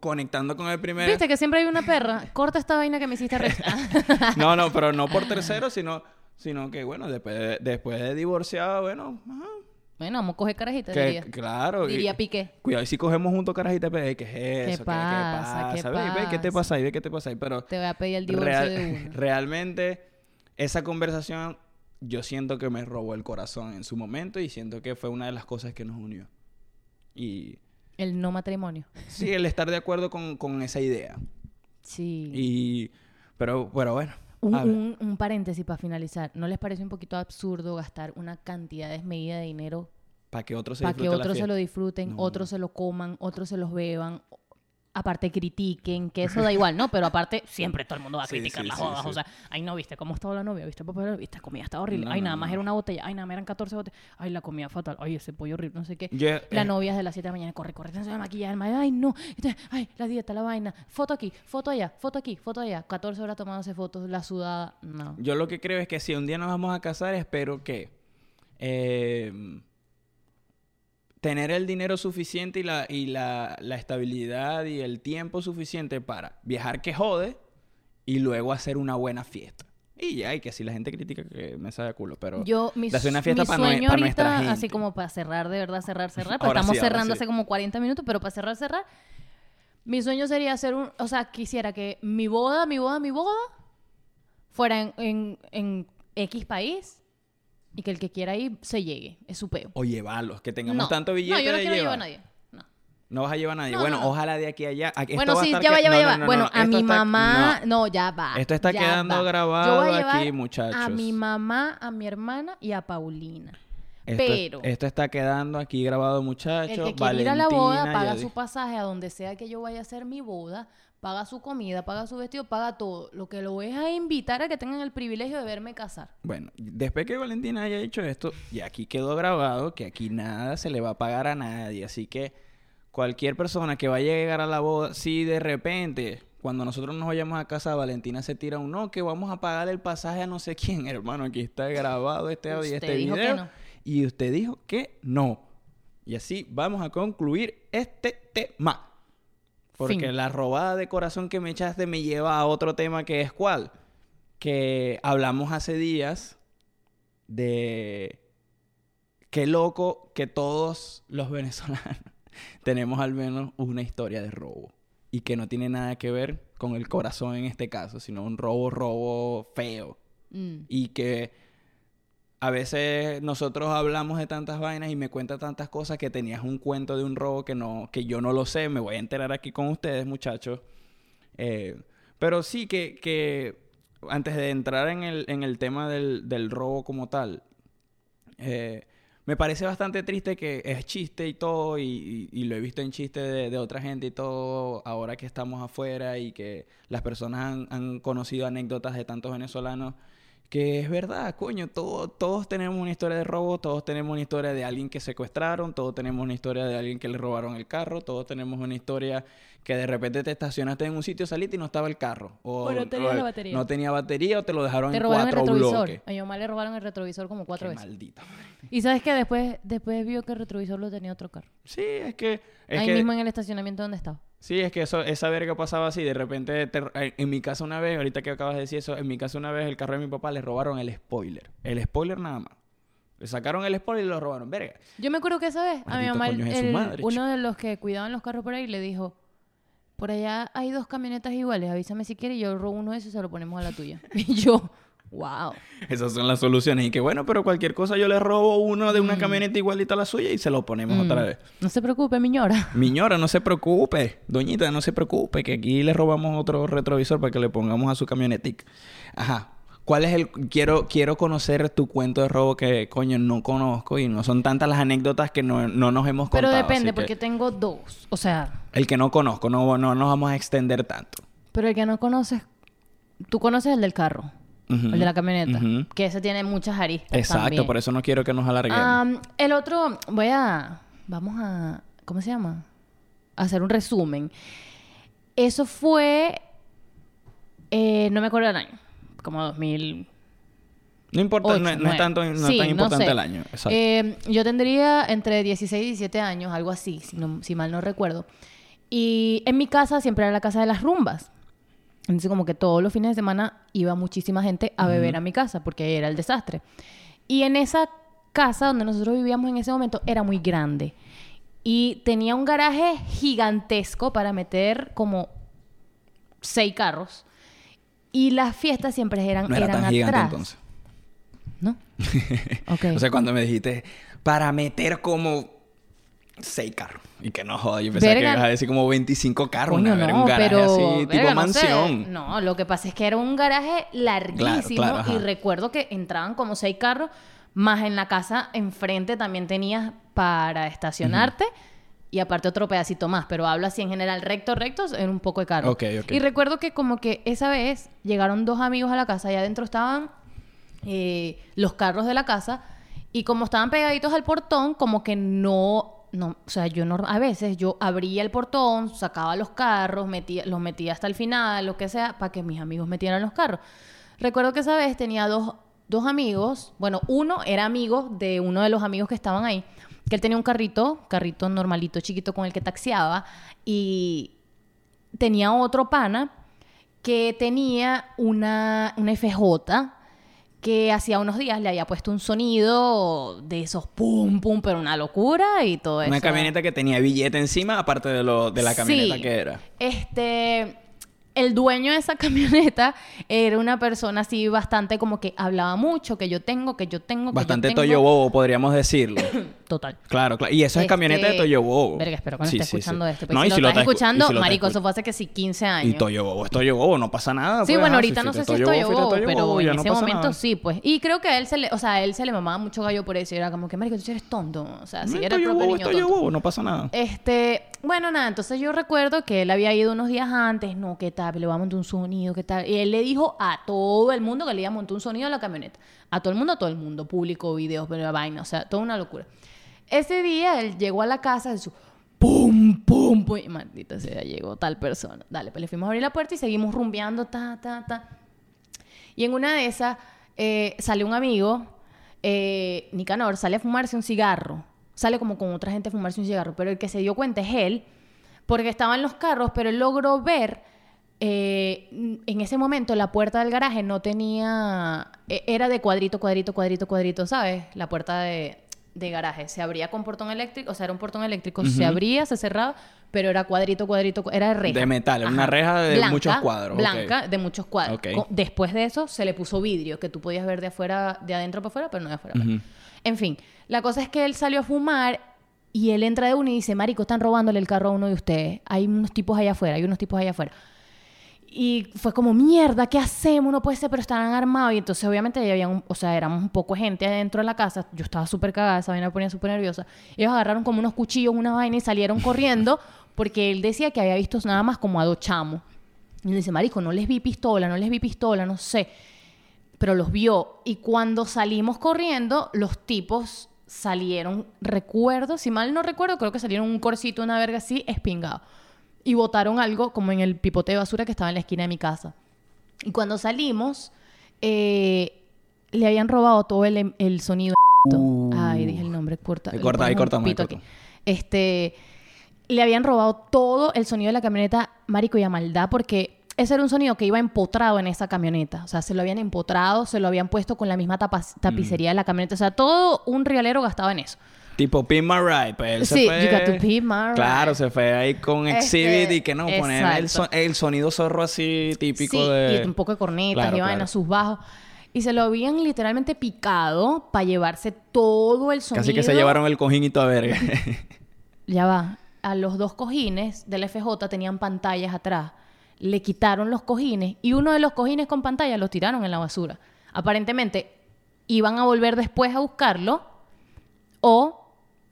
Speaker 2: conectando con el primer...
Speaker 1: ¿Viste que siempre hay una perra? Corta esta vaina que me hiciste re...
Speaker 2: No, no, pero no por tercero, sino, sino que, bueno, después de, después de divorciado, bueno, ajá,
Speaker 1: bueno, vamos a coger carajita,
Speaker 2: que,
Speaker 1: diría.
Speaker 2: claro.
Speaker 1: Diría Piqué.
Speaker 2: Cuidado, y si cogemos juntos carajita, pe, ¿qué es
Speaker 1: ¿Qué
Speaker 2: eso?
Speaker 1: pasa? ¿Qué
Speaker 2: Ve, ve, ¿qué te
Speaker 1: pasa?
Speaker 2: pasa ahí? Ve, ¿qué te pasa ahí? Pero
Speaker 1: Te voy a pedir el divorcio
Speaker 2: real-
Speaker 1: de uno.
Speaker 2: realmente, esa conversación, yo siento que me robó el corazón en su momento y siento que fue una de las cosas que nos unió. Y
Speaker 1: El no matrimonio.
Speaker 2: sí, el estar de acuerdo con, con esa idea.
Speaker 1: Sí.
Speaker 2: Y, pero, pero bueno.
Speaker 1: Un, un- un paréntesis para finalizar. ¿No les parece un poquito absurdo gastar una cantidad desmedida de dinero
Speaker 2: Para que otros se
Speaker 1: para que otros se lo disfruten,
Speaker 2: No.
Speaker 1: otros se lo coman, otros se los beban? Aparte critiquen, que eso da igual, ¿no? Pero aparte, siempre todo el mundo va a
Speaker 2: Sí,
Speaker 1: criticar
Speaker 2: sí,
Speaker 1: las
Speaker 2: sí.
Speaker 1: O sea, ay, no, ¿viste cómo estaba la novia? ¿Viste, papá? ¿Viste? La comida estaba horrible.
Speaker 2: No,
Speaker 1: ay,
Speaker 2: no,
Speaker 1: nada más era una botella. Ay, nada más eran 14 botellas. Ay, la comida fatal. Ay, ese pollo horrible, no sé qué.
Speaker 2: Yo,
Speaker 1: La
Speaker 2: eh,
Speaker 1: novia es de las 7 de la mañana, corre, corre, se va a maquillar, ay, no, Este, ay, la dieta, la vaina, foto aquí, foto allá, foto aquí, foto allá, 14 horas tomándose fotos, la sudada, no.
Speaker 2: Yo lo que creo es que si un día nos vamos a casar, espero que eh, tener el dinero suficiente y, la, y la, la estabilidad y el tiempo suficiente para viajar que jode y luego hacer una buena fiesta. Y ya, y que si la gente critica que me sabe culo, pero
Speaker 1: Yo, mi,
Speaker 2: hacer una
Speaker 1: mi
Speaker 2: para,
Speaker 1: sueño
Speaker 2: para nuestra
Speaker 1: ahorita,
Speaker 2: gente.
Speaker 1: así como para cerrar, de verdad, cerrar, cerrar,
Speaker 2: Ahora
Speaker 1: estamos
Speaker 2: sí,
Speaker 1: cerrando
Speaker 2: sí.
Speaker 1: hace como 40 minutos, pero para cerrar, cerrar, mi sueño sería hacer un, o sea, quisiera que mi boda, mi boda, mi boda, fuera en, en, en X país y que el que quiera ir se llegue, es su peo.
Speaker 2: O llevarlos, que tengamos
Speaker 1: No,
Speaker 2: tanto billete
Speaker 1: no, yo no quiero llevar a nadie, no.
Speaker 2: No vas a llevar a nadie.
Speaker 1: No,
Speaker 2: bueno,
Speaker 1: no, no.
Speaker 2: ojalá de aquí a allá. Aquí-
Speaker 1: Bueno, sí, ya va, ya va, ya va.
Speaker 2: no, no,
Speaker 1: bueno,
Speaker 2: no,
Speaker 1: a mi
Speaker 2: está-
Speaker 1: mamá,
Speaker 2: no.
Speaker 1: ya va.
Speaker 2: Esto está quedando
Speaker 1: va.
Speaker 2: grabado
Speaker 1: Yo voy a
Speaker 2: aquí, muchachos.
Speaker 1: A mi mamá, a mi hermana y a Paulina.
Speaker 2: Esto,
Speaker 1: Pero
Speaker 2: esto está quedando aquí grabado, muchachos.
Speaker 1: el que quiere ir a la boda paga su pasaje a donde sea que yo vaya a hacer mi boda, paga su comida, paga su vestido, paga todo. Lo que lo voy es a invitar a que tengan el privilegio de verme casar.
Speaker 2: Bueno, después que Valentina haya dicho esto, y aquí quedó grabado que aquí nada se le va a pagar a nadie. Así que cualquier persona que vaya a llegar a la boda, si de repente, cuando nosotros nos vayamos a casa, Valentina se tira un no, que vamos a pagar el pasaje a no sé quién, hermano. Aquí está grabado este audio y este
Speaker 1: dijo que
Speaker 2: video.
Speaker 1: no.
Speaker 2: Y usted dijo que no. Y así vamos a concluir este tema. Porque
Speaker 1: Fin.
Speaker 2: la robada de corazón que me echaste me lleva a otro tema que es cuál. Que hablamos hace días de qué loco que todos los venezolanos tenemos al menos una historia de robo. y que no tiene nada que ver con el corazón en este caso, sino un robo, robo feo.
Speaker 1: Mm.
Speaker 2: Y que a veces nosotros hablamos de tantas vainas y me cuentas tantas cosas que tenías un cuento de un robo que no, que yo no lo sé, me voy a enterar aquí con ustedes, muchachos. Eh, pero sí que, que antes de entrar en el, en el tema del, del robo como tal, eh, me parece bastante triste que es chiste y todo, y lo he visto en chiste de, de otra gente y todo, ahora que estamos afuera y que las personas han, han conocido anécdotas de tantos venezolanos, que es verdad, coño, todo- todos tenemos una historia de robo, todos tenemos una historia de alguien que secuestraron, todos tenemos una historia de alguien que le robaron el carro, todos tenemos una historia que de repente te estacionaste en un sitio, saliste y no estaba el carro. O,
Speaker 1: O no tenía
Speaker 2: o
Speaker 1: la batería.
Speaker 2: No tenía batería o te lo dejaron
Speaker 1: Te
Speaker 2: en
Speaker 1: robaron el
Speaker 2: cuatro
Speaker 1: retrovisor.
Speaker 2: bloques.
Speaker 1: A mi mamá le robaron el retrovisor como cuatro
Speaker 2: Qué
Speaker 1: veces.
Speaker 2: maldito.
Speaker 1: Y sabes que después, después vio que el retrovisor lo tenía otro carro.
Speaker 2: Sí, es que... Es
Speaker 1: Ahí
Speaker 2: que
Speaker 1: mismo en el estacionamiento donde estaba.
Speaker 2: Sí, es que eso, esa verga pasaba así. De repente, te- en, en mi casa una vez, ahorita que acabas de decir eso, en mi casa una vez el carro de mi papá le robaron el spoiler. El spoiler nada más. Le sacaron el spoiler y lo robaron. Verga.
Speaker 1: Yo me acuerdo que esa vez a mi mamá, el-
Speaker 2: madre,
Speaker 1: uno de los que cuidaban los carros por ahí, le dijo, por allá hay dos camionetas iguales, avísame si quieres y yo robo uno de esos y se lo ponemos a la tuya. Y yo, wow.
Speaker 2: Esas son las soluciones. Y que bueno, pero cualquier cosa yo le robo uno de
Speaker 1: Mm.
Speaker 2: una camioneta igualita a la suya y se lo ponemos otra vez.
Speaker 1: No se preocupe, miñora.
Speaker 2: Miñora, no se preocupe. Doñita, no se preocupe. Que aquí le robamos otro retrovisor para que le pongamos a su camionetica. Ajá. ¿Cuál es el...? Quiero, quiero conocer tu cuento de robo que, coño, no conozco. Y no son tantas las anécdotas que no, no nos hemos
Speaker 1: Pero
Speaker 2: contado.
Speaker 1: depende,
Speaker 2: así que-
Speaker 1: porque tengo dos. O sea,
Speaker 2: El que no conozco. No, no nos vamos a extender tanto.
Speaker 1: pero el que no conoces, tú conoces el del carro,
Speaker 2: Ujú.
Speaker 1: el de la camioneta,
Speaker 2: Ujú.
Speaker 1: que ese tiene muchas aristas.
Speaker 2: Exacto.
Speaker 1: también.
Speaker 2: Por eso no quiero que nos alarguemos.
Speaker 1: Am, el otro, voy a. Vamos a. ¿Cómo se llama? A hacer un resumen. Eso fue. eh, no me acuerdo el año. Como 2000.
Speaker 2: no importa. no, es- no es tanto... No es tan importante el año. Exacto.
Speaker 1: Eh, yo tendría entre 16 y 17 años, algo así, si, no- si mal no recuerdo. Y en mi casa siempre era la casa de las rumbas. Entonces, como que todos los fines de semana iba muchísima gente a beber a mi casa porque era el desastre. Y en esa casa donde nosotros vivíamos en ese momento era muy grande. Y tenía un garaje gigantesco para meter como seis carros. Y las fiestas siempre eran,
Speaker 2: no era
Speaker 1: eran
Speaker 2: tan gigante
Speaker 1: atrás.
Speaker 2: entonces.
Speaker 1: ¿No? Ok.
Speaker 2: O sea, cuando me dijiste... Para meter como... Seis carros. Y que no joda. Yo pensaba
Speaker 1: Verga.
Speaker 2: que ibas a decir como 25 carros.
Speaker 1: Coño,
Speaker 2: una- era
Speaker 1: no,
Speaker 2: un garaje
Speaker 1: pero
Speaker 2: así, tipo
Speaker 1: verga, no sé.
Speaker 2: mansión.
Speaker 1: No, lo que pasa es que era un garaje larguísimo
Speaker 2: Claro, claro,
Speaker 1: y recuerdo que entraban como seis carros, más en la casa enfrente también tenías para estacionarte y aparte otro pedacito más, pero hablo así en general, recto, rectos, en un poco de carro.
Speaker 2: Ok, ok.
Speaker 1: Y recuerdo que como que esa vez llegaron dos amigos a la casa y adentro estaban eh, los carros de la casa y como estaban pegaditos al portón, como que no, no, o sea, yo no, a veces yo abría el portón, sacaba los carros, metía, los metía hasta el final, lo que sea, para que mis amigos metieran los carros. Recuerdo que esa vez tenía dos, dos amigos, bueno, uno era amigo de uno de los amigos que estaban ahí, que él tenía un carrito, carrito normalito, chiquito con el que taxiaba, y tenía otro pana que tenía una, una FJ que hacía unos días le había puesto un sonido de esos pum, pum, pero una locura y todo eso.
Speaker 2: Una camioneta que tenía billete encima, aparte de, lo, de la camioneta
Speaker 1: Sí.
Speaker 2: que era.
Speaker 1: Este, el dueño de esa camioneta era una persona así bastante como que hablaba mucho, que yo tengo, que yo tengo, que
Speaker 2: Bastante
Speaker 1: yo tengo.
Speaker 2: Toyo Bobo, podríamos decirlo.
Speaker 1: Total.
Speaker 2: claro, claro. Y eso es
Speaker 1: Este,
Speaker 2: camioneta de Toyo Bobo.
Speaker 1: Verga, espero que no
Speaker 2: Sí,
Speaker 1: esté
Speaker 2: sí,
Speaker 1: escuchando
Speaker 2: sí.
Speaker 1: esto. Pues
Speaker 2: No,
Speaker 1: si
Speaker 2: y
Speaker 1: lo
Speaker 2: si lo
Speaker 1: estás
Speaker 2: estás escu-
Speaker 1: escuchando,
Speaker 2: y si lo estás
Speaker 1: marico, eso fue hace que sí 15 años.
Speaker 2: Y Toyo Bobo es Toyo Bobo, no pasa nada.
Speaker 1: Sí,
Speaker 2: pues,
Speaker 1: bueno,
Speaker 2: ajá, si
Speaker 1: ahorita no sé
Speaker 2: fuiste
Speaker 1: si es
Speaker 2: Toyo fuiste
Speaker 1: Bobo, pero en
Speaker 2: no
Speaker 1: ese
Speaker 2: pasa
Speaker 1: momento
Speaker 2: nada.
Speaker 1: sí, pues. Y creo que a él se le, o sea, a él se le mamaba mucho gallo por eso. y Era como que, marico, tú eres tonto. O sea, si
Speaker 2: No,
Speaker 1: era el
Speaker 2: Toyo
Speaker 1: propio
Speaker 2: Bobo es
Speaker 1: niño
Speaker 2: Toyo
Speaker 1: tonto.
Speaker 2: Bobo, no pasa nada.
Speaker 1: Este, bueno, nada, entonces yo recuerdo que él había ido unos días antes, no, ¿qué tal? Le va a montar un sonido, ¿qué tal? Y él le dijo a todo el mundo que le iba a montar un sonido a la camioneta. A todo el mundo, a todo el mundo, público, videos, pero vaina, o sea, toda una locura. Ese día él llegó a la casa de su pum, pum, pum, y maldita sea, llegó tal persona. Dale, pues le fuimos a abrir la puerta y seguimos rumbeando, ta, ta, ta. Y en una de esas eh, sale un amigo, eh, Nicanor, sale a fumarse un cigarro. Sale como con otra gente a fumarse un cigarro. Pero el que se dio cuenta es él, porque estaban los carros, pero él logró ver. eh, en ese momento la puerta del garaje no tenía. e- Era de cuadrito, cuadrito, cuadrito, cuadrito, ¿sabes? La puerta de, de garaje. Se abría con portón eléctrico, o sea, era un portón eléctrico. Se abría, se cerraba, pero era cuadrito, cuadrito, era de reja.
Speaker 2: De metal, una reja de muchos cuadros.
Speaker 1: Blanca, de muchos cuadros. Después de eso se le puso vidrio, que tú podías ver de afuera, de adentro para afuera, pero no de afuera. adentro. En fin, la cosa es que él salió a fumar y él entra de uno y dice, Marico, están robándole el carro a uno de ustedes. Hay unos tipos allá afuera, hay unos tipos allá afuera. Y fue como, mierda, ¿qué hacemos? No puede ser, pero estaban armados. Y entonces, obviamente, ya habían, un- o sea, éramos un poco gente adentro de la casa. Yo estaba súper cagada, esa vaina me ponía súper nerviosa. Ellos agarraron como unos cuchillos, una vaina y salieron corriendo porque él decía que había visto nada más como a dos chamos. Y él dice, marico, no les vi pistola, no les vi pistola, no sé. Pero los vio. Y cuando salimos corriendo, los tipos salieron, recuerdo, si mal no recuerdo, creo que salieron un corcito, una verga así, espingado. Y botaron algo como en el pipote de basura que estaba en la esquina de mi casa. Y cuando salimos, eh, le habían robado todo el, el sonido.
Speaker 2: Uh.
Speaker 1: Ay, dije el nombre, corta.
Speaker 2: Ahí corta, ahí
Speaker 1: aquí.
Speaker 2: cortamos.
Speaker 1: Este, le habían robado todo el sonido de la camioneta, marico, y a maldad, porque ese era un sonido que iba empotrado en esa camioneta. O sea, se lo habían empotrado, se lo habían puesto con la misma tapicería de la camioneta. O sea, todo un realero gastaba en eso.
Speaker 2: Tipo Pin My Ride, pues él se
Speaker 1: Sí,
Speaker 2: fue...
Speaker 1: you got to pin my ride.
Speaker 2: Claro, se fue ahí con
Speaker 1: Este,
Speaker 2: Exhibit y que no, poner el,
Speaker 1: exacto.
Speaker 2: son- el sonido zorro así típico
Speaker 1: sí,
Speaker 2: de...
Speaker 1: y un poco de cornetas
Speaker 2: Claro,
Speaker 1: y vainas,
Speaker 2: claro.
Speaker 1: sus bajos. Y se lo habían literalmente picado para llevarse todo el sonido.
Speaker 2: Casi que se llevaron el cojín y toda verga.
Speaker 1: Ya va. A los dos cojines del FJ tenían pantallas atrás. Le quitaron los cojines y uno de los cojines con pantalla los tiraron en la basura. Aparentemente iban a volver después a buscarlo o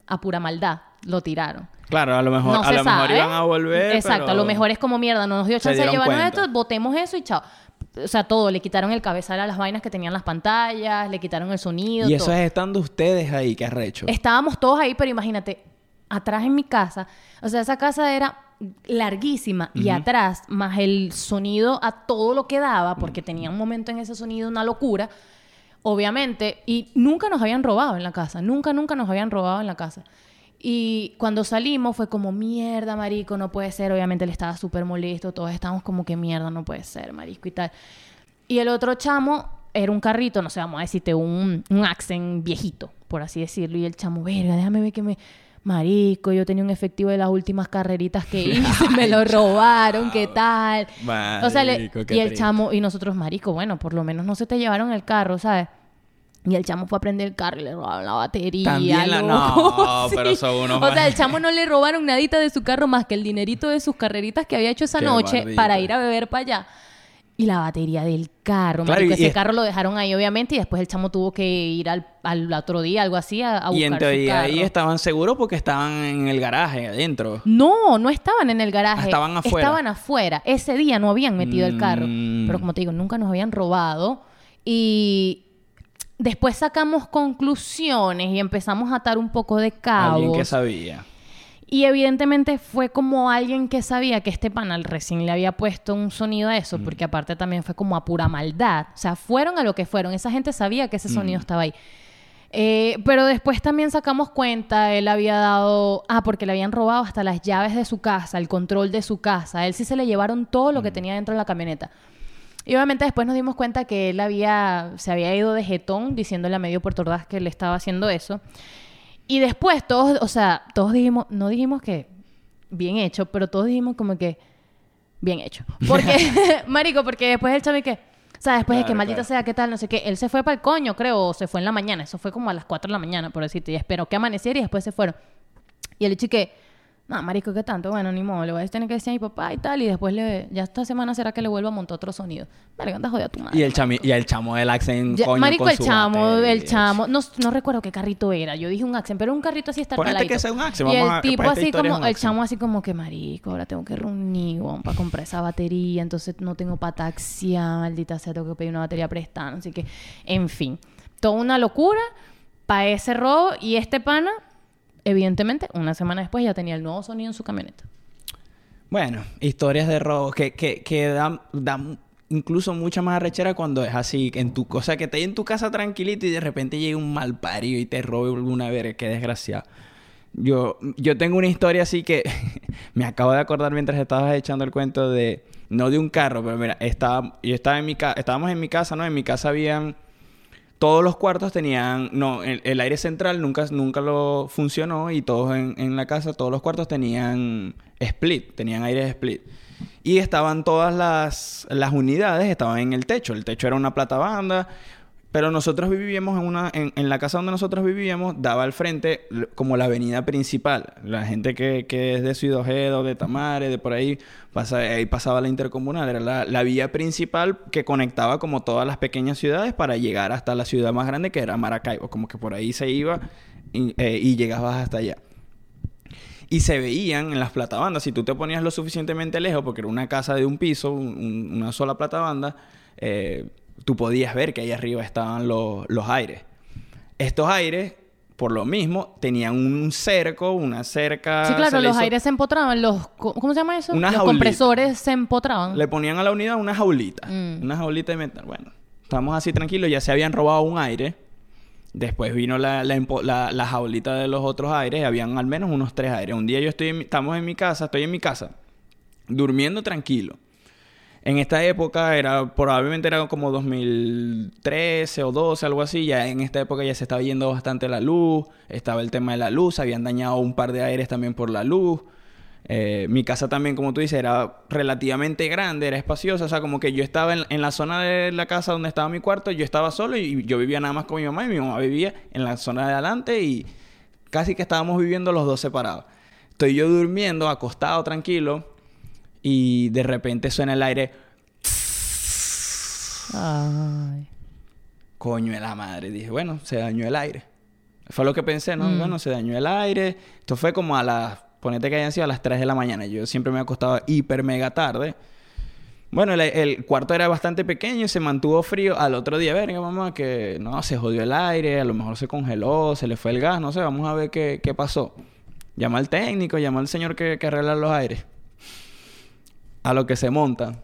Speaker 1: a pura maldad lo tiraron.
Speaker 2: claro, a lo mejor,
Speaker 1: No
Speaker 2: a mejor iban a volver,
Speaker 1: Exacto,
Speaker 2: pero-
Speaker 1: a lo mejor es como mierda, no nos dio chance de llevarnos esto, botemos eso y chao. O sea, todo, le quitaron el cabezal a las vainas que tenían las pantallas, le quitaron el sonido.
Speaker 2: Y eso
Speaker 1: todo.
Speaker 2: es estando ustedes ahí, que arrecho.
Speaker 1: Estábamos todos ahí, pero imagínate, atrás en mi casa, o sea, esa casa era larguísima y atrás, más el sonido a todo lo que daba, porque tenía un momento en ese sonido una locura, obviamente, y nunca nos habían robado en la casa, nunca, nunca nos habían robado en la casa. Y cuando salimos fue como, mierda, marico, no puede ser. Obviamente él estaba súper molesto, todos estábamos como que mierda, no puede ser, marico y tal. Y el otro chamo era un carrito, no sé, vamos a decirte, un, un Accent viejito, por así decirlo. Y el chamo, verga, déjame ver que me... Marico, yo tenía un efectivo de las últimas carreritas que hice, me lo robaron, ¿qué tal? o sea, le-
Speaker 2: Marico, qué
Speaker 1: y el
Speaker 2: triste.
Speaker 1: chamo, y nosotros, marico, bueno, por lo menos no se te llevaron el carro, ¿sabes? Y el chamo fue a prender el carro y le robaron la batería.
Speaker 2: También la- no, pero son unos
Speaker 1: O sea, el chamo no le robaron nadita de su carro más que el dinerito de sus carreritas que había hecho esa
Speaker 2: Qué
Speaker 1: noche para ir a beber para allá. Y la batería del carro,
Speaker 2: Claro,
Speaker 1: marico.
Speaker 2: y-
Speaker 1: Ese carro lo dejaron ahí, obviamente, y después el chamo tuvo que ir al, al otro día, algo así, a, a buscar
Speaker 2: Y en
Speaker 1: su
Speaker 2: teoría ahí estaban seguros porque estaban en el garaje adentro.
Speaker 1: No, no estaban en el garaje.
Speaker 2: Estaban afuera.
Speaker 1: Estaban afuera. Ese día no habían metido el carro.
Speaker 2: Mm.
Speaker 1: Pero como te digo, nunca nos habían robado. Y después sacamos conclusiones y empezamos a atar un poco de cabos.
Speaker 2: Alguien que sabía.
Speaker 1: Y evidentemente fue como alguien que sabía que este panal recién le había puesto un sonido a eso, porque aparte también fue como a pura maldad. O sea, fueron a lo que fueron. Esa gente sabía que ese sonido estaba ahí. Eh, pero después también sacamos cuenta, él había dado, ah, porque le habían robado hasta las llaves de su casa, el control de su casa. A él sí se le llevaron todo lo que tenía dentro de la camioneta. Y obviamente después nos dimos cuenta que él había, se había ido de jetón diciéndole a medio Puerto Ordaz que le estaba haciendo eso. Y después todos, o sea, todos dijimos, no dijimos que bien hecho, pero todos dijimos como que bien hecho. Porque, marico, porque después el chavo que, o sea, después de que
Speaker 2: Claro,
Speaker 1: maldita
Speaker 2: claro.
Speaker 1: sea, qué tal, no sé qué, él se fue para el coño, creo, o se fue en la mañana, eso fue como a las 4 de la mañana, por decirte, y esperó que amaneciera y después se fueron. Y el hecho que, no, marico, ¿qué tanto? Bueno, ni modo, le voy a tener que decir a mi papá y tal, y después le, ya esta semana será que le vuelva a montar otro sonido. Verga, anda jodida tu madre.
Speaker 2: Y el, chami, y el chamo del Accent,
Speaker 1: Ya-
Speaker 2: coño,
Speaker 1: marico,
Speaker 2: con
Speaker 1: el
Speaker 2: su
Speaker 1: chamo,
Speaker 2: batería.
Speaker 1: el chamo, no, no recuerdo qué carrito era. Yo dije un Accent, pero un carrito así está
Speaker 2: Ponete que sea un Accent,
Speaker 1: Y
Speaker 2: vamos
Speaker 1: el
Speaker 2: a-
Speaker 1: tipo
Speaker 2: para
Speaker 1: así como, el chamo así como que marico, ahora tengo que reunir para comprar esa batería, entonces no tengo pataxia, maldita sea, tengo que pedir una batería prestada, así que, en fin, toda una locura para ese robo y este pana, evidentemente, una semana después ya tenía el nuevo sonido en su camioneta.
Speaker 2: Bueno, historias de robo que, que, que dan, dan incluso mucha más arrechera cuando es así, en tu cosa que te en tu casa tranquilito y de repente llega un mal parido y te robe alguna vez, qué desgraciado. Yo, yo tengo una historia así que me acabo de acordar mientras estabas echando el cuento de, no de un carro, pero mira, estaba, yo estaba en mi casa, estábamos en mi casa, ¿no? En mi casa habían todos los cuartos tenían, no, el, el aire central nunca, nunca lo funcionó y todos en, en la casa, todos los cuartos tenían split, tenían aire split. Y estaban todas las, las unidades, estaban en el techo. El techo era una plata banda. Pero nosotros vivíamos en una... En, la casa donde nosotros vivíamos, daba al frente como la avenida principal. La gente que, que es de Ciudad Ojeda, de Tamare, de por ahí, pasa, ahí pasaba la intercomunal. Era la, la vía principal que conectaba como todas las pequeñas ciudades para llegar hasta la ciudad más grande que era Maracaibo. Como que por ahí se iba y, eh, llegabas hasta allá. Y se veían en las platabandas, si tú te ponías lo suficientemente lejos, porque era una casa de un piso, un- un- una sola platabanda, eh, tú podías ver que ahí arriba estaban los, los aires. Estos aires, por lo mismo, tenían un cerco, una cerca...
Speaker 1: Sí, claro, los
Speaker 2: hizo-
Speaker 1: aires se empotraban, los... ¿Cómo se llama eso?
Speaker 2: Una
Speaker 1: los
Speaker 2: jaulita.
Speaker 1: compresores se empotraban.
Speaker 2: Le ponían a la unidad una jaulita.
Speaker 1: Mm.
Speaker 2: Una jaulita de metal. Bueno, estamos así tranquilos. Ya se habían robado un aire. Después vino la, la, la- la jaulita de los otros aires. Habían al menos unos tres aires. Un día yo estoy en mi- estamos en mi casa, estoy en mi casa, durmiendo tranquilo. En esta época era, probablemente era como 2013 o 12, algo así. Ya en esta época ya se estaba yendo bastante la luz. Estaba el tema de la luz. Habían dañado un par de aires también por la luz. Eh, mi casa también, como tú dices, era relativamente grande, era espaciosa. O sea, como que yo estaba en, en la zona de la casa donde estaba mi cuarto, yo estaba solo y yo vivía nada más con mi mamá y mi mamá vivía en la zona de adelante y casi que estábamos viviendo los dos separados. Estoy yo durmiendo, acostado, tranquilo, y de repente suena el aire.
Speaker 1: Ay.
Speaker 2: Coño de la madre. Dije, bueno, se dañó el aire. Fue lo que pensé, ¿no?
Speaker 1: Mm.
Speaker 2: Bueno, se dañó el aire. Esto fue como a las... Ponete que hayan sido a las 3 de la mañana. Yo siempre me acostaba hiper mega tarde. Bueno, el, el cuarto era bastante pequeño y se mantuvo frío. Al otro día, verga, mamá, que no, se jodió el aire, a lo mejor se congeló, se le fue el gas, no sé, vamos a ver qué, qué pasó. Llama al técnico, llama al señor que, que arregla los aires. A lo que se monta,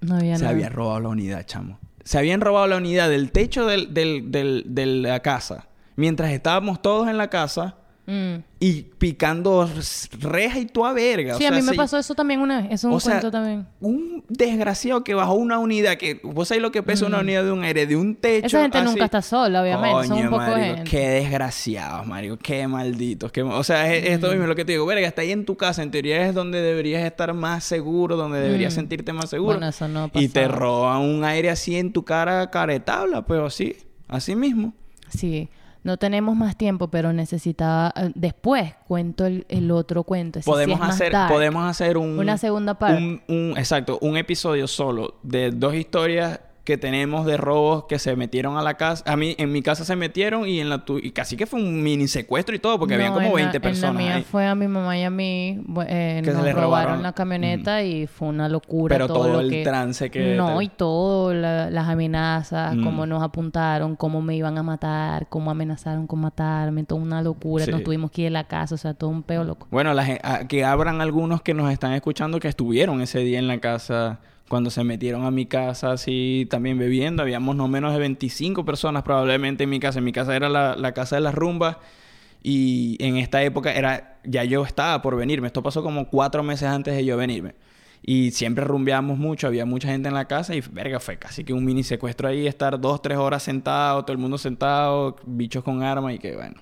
Speaker 1: No había
Speaker 2: se
Speaker 1: nada.
Speaker 2: había robado la unidad, chamo. Se habían robado la unidad del techo del, del- del- de la casa. Mientras estábamos todos en la casa
Speaker 1: Mm.
Speaker 2: y picando reja y toda verga.
Speaker 1: Sí,
Speaker 2: O
Speaker 1: a mí me
Speaker 2: se-
Speaker 1: pasó eso también una vez. Es un
Speaker 2: o sea,
Speaker 1: cuento también.
Speaker 2: Un desgraciado que bajó una unidad que... ¿Vos sabés lo que pesa una unidad de un aire? De un techo
Speaker 1: Mm. Esa gente
Speaker 2: así?
Speaker 1: nunca está sola, obviamente. Son un poco de
Speaker 2: marico,
Speaker 1: gente.
Speaker 2: Qué desgraciados, marico. Qué malditos. Qué... O sea, es, esto mismo lo que te digo. Verga, está ahí en tu casa. En teoría es donde deberías estar más seguro, donde deberías
Speaker 1: Mm.
Speaker 2: sentirte más seguro.
Speaker 1: Bueno, eso no
Speaker 2: Y te roban un aire así en tu cara caretabla, pero así. Así mismo.
Speaker 1: Sí. No tenemos más tiempo, pero necesitaba... eh, Después cuento el, el otro cuento. Ese sí
Speaker 2: Podemos
Speaker 1: más
Speaker 2: hacer,
Speaker 1: dark.
Speaker 2: podemos hacer un...
Speaker 1: Una segunda parte.
Speaker 2: Un, un- exacto, un episodio solo de dos historias que tenemos de robos que se metieron a la casa. A mí, en mi casa se metieron y en la tu... Y casi que fue un mini secuestro y todo, porque había
Speaker 1: No,
Speaker 2: como
Speaker 1: en la-
Speaker 2: 20 personas
Speaker 1: En la mía
Speaker 2: ahí.
Speaker 1: fue a mi mamá y a mí. eh,
Speaker 2: Que se
Speaker 1: nos
Speaker 2: les
Speaker 1: robaron,
Speaker 2: robaron.
Speaker 1: la camioneta y fue una locura.
Speaker 2: Pero todo el
Speaker 1: que...
Speaker 2: trance que
Speaker 1: No,
Speaker 2: te-
Speaker 1: y todo, la- las amenazas,
Speaker 2: Mm.
Speaker 1: cómo nos apuntaron, cómo me iban a matar, cómo amenazaron con matarme, toda una locura.
Speaker 2: Sí.
Speaker 1: Nos tuvimos que ir de la casa, o sea, todo un peo loco.
Speaker 2: Bueno, la a- que habrán algunos que nos están escuchando que estuvieron ese día en la casa cuando se metieron a mi casa así también bebiendo. Habíamos no menos de 25 personas probablemente en mi casa. En mi casa era la, la casa de las rumbas y en esta época era ya yo estaba por venirme. Esto pasó como cuatro meses antes de yo venirme. Y siempre rumbeábamos mucho, había mucha gente en la casa y verga, fue casi que un mini secuestro ahí, estar dos, tres horas sentado, todo el mundo sentado, bichos con armas y que bueno.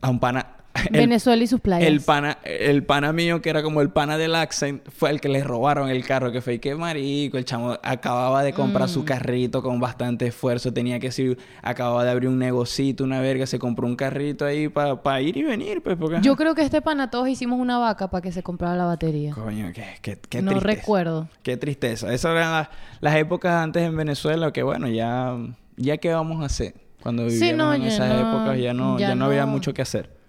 Speaker 2: A un pana. el-
Speaker 1: Venezuela y sus playas.
Speaker 2: el pana, el pana mío, que era como el pana del Accent, fue el que le robaron el carro, que fue que marico, el chamo acababa de comprar
Speaker 1: Mm.
Speaker 2: su carrito con bastante esfuerzo, tenía que decir, acababa de abrir un negocito, una verga, se compró un carrito ahí para ir y venir, pues, porque...
Speaker 1: Yo creo que este pana todos hicimos una vaca para que se comprara la batería.
Speaker 2: Coño, qué, qué, qué
Speaker 1: no
Speaker 2: tristeza.
Speaker 1: recuerdo.
Speaker 2: Qué tristeza. Esas eran las, las épocas antes en Venezuela que, bueno, ya, ya qué vamos a hacer. Cuando
Speaker 1: Sí,
Speaker 2: vivíamos
Speaker 1: no,
Speaker 2: en esas
Speaker 1: no-
Speaker 2: épocas ya no, ya
Speaker 1: ya
Speaker 2: no había mucho que hacer.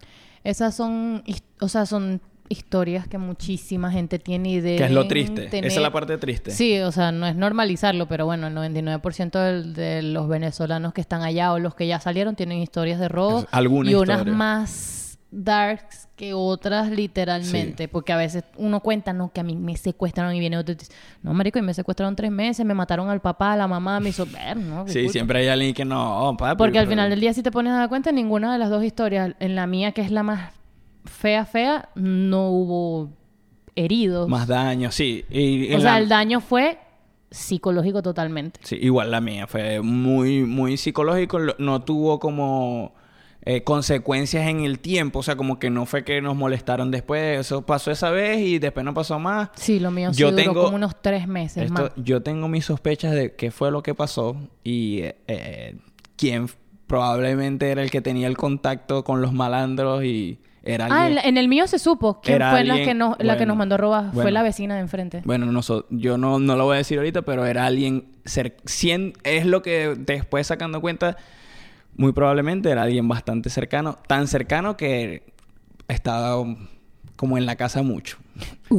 Speaker 1: Esas son, o sea, son historias que muchísima gente tiene y de
Speaker 2: Que es lo triste. Esa es la parte triste.
Speaker 1: Sí, o sea, no es normalizarlo, pero bueno, el 99% del- de los venezolanos que están allá o los que ya salieron tienen historias de robo
Speaker 2: Es- alguna
Speaker 1: y unas más darks que otras literalmente, porque a veces uno cuenta, no, que a mí me secuestraron y viene otro y dice, no, marico, y me secuestraron tres meses, me mataron al papá, a la mamá, me hizo ver, ¿no?
Speaker 2: Sí, siempre hay alguien que no, papi,
Speaker 1: Porque al final del día, si te pones a dar cuenta, en ninguna de las dos historias, en la mía, que es la más fea, fea, no hubo heridos.
Speaker 2: Más daño, sí. Y
Speaker 1: o sea,
Speaker 2: la-
Speaker 1: el daño fue psicológico totalmente.
Speaker 2: Sí, igual la mía fue muy, muy psicológico. No tuvo como eh, consecuencias en el tiempo. O sea, como que no fue que nos molestaron después. Eso pasó esa vez y después no pasó más.
Speaker 1: Sí, lo mío sí
Speaker 2: Yo
Speaker 1: duró
Speaker 2: tengo-
Speaker 1: como unos tres meses
Speaker 2: Esto-
Speaker 1: más.
Speaker 2: yo tengo mis sospechas de qué fue lo que pasó y eh, eh, quién probablemente era el que tenía el contacto con los malandros y era
Speaker 1: Ah, en,
Speaker 2: alguien...
Speaker 1: la- en el mío se supo quién fue la
Speaker 2: alguien-
Speaker 1: que nos, la que
Speaker 2: bueno,
Speaker 1: nos mandó a robar. Fue
Speaker 2: bueno.
Speaker 1: la vecina de enfrente.
Speaker 2: Bueno, no yo no, no lo voy a decir ahorita, pero era alguien... cer- cien- es lo que después sacando cuenta, muy probablemente era alguien bastante cercano. Tan cercano que estaba como en la casa mucho. Y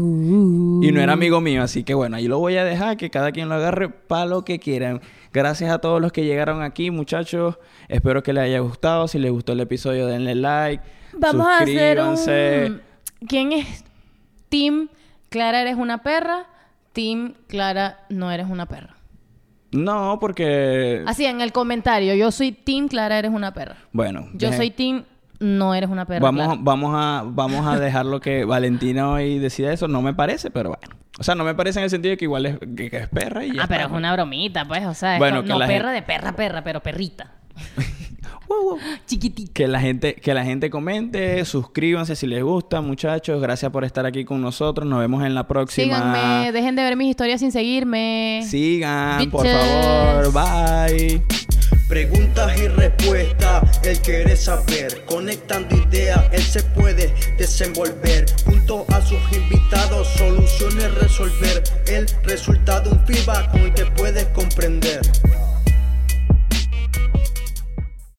Speaker 2: no era amigo mío, así que bueno, ahí lo voy a dejar, que cada quien lo agarre para lo que quieran. Gracias a todos los que llegaron aquí, muchachos. Espero que les haya gustado. Si les gustó el episodio, denle like.
Speaker 1: Vamos a hacer un... ¿Quién es Team Clara eres una perra? Team Clara no eres una perra.
Speaker 2: No, porque...
Speaker 1: Así en el comentario, yo soy Team Clara eres una perra.
Speaker 2: Bueno.
Speaker 1: Yo
Speaker 2: dejen-
Speaker 1: soy Team no eres una perra.
Speaker 2: Vamos,
Speaker 1: Clara.
Speaker 2: vamos, a, vamos a dejar lo que Valentina hoy decida eso. No me parece, pero bueno. O sea, no me parece en el sentido de que igual es, que, que es perra y ya
Speaker 1: Ah, pero es una bromita, pues, o sea, es
Speaker 2: Bueno,
Speaker 1: no
Speaker 2: la
Speaker 1: perra
Speaker 2: gente-
Speaker 1: de perra, perra, pero perrita.
Speaker 2: Wow, wow.
Speaker 1: Chiquitita.
Speaker 2: Que la gente, que la gente comente, suscríbanse si les gusta, muchachos. Gracias por estar aquí con nosotros. Nos vemos en la próxima.
Speaker 1: Síganme, dejen de ver mis historias sin seguirme.
Speaker 2: Sigan, por favor. Bye.
Speaker 3: Preguntas y respuestas, él quiere saber. Conectando ideas, él se puede desenvolver. Junto a sus invitados, soluciones resolver. El resultado, un feedback con el que puedes comprender.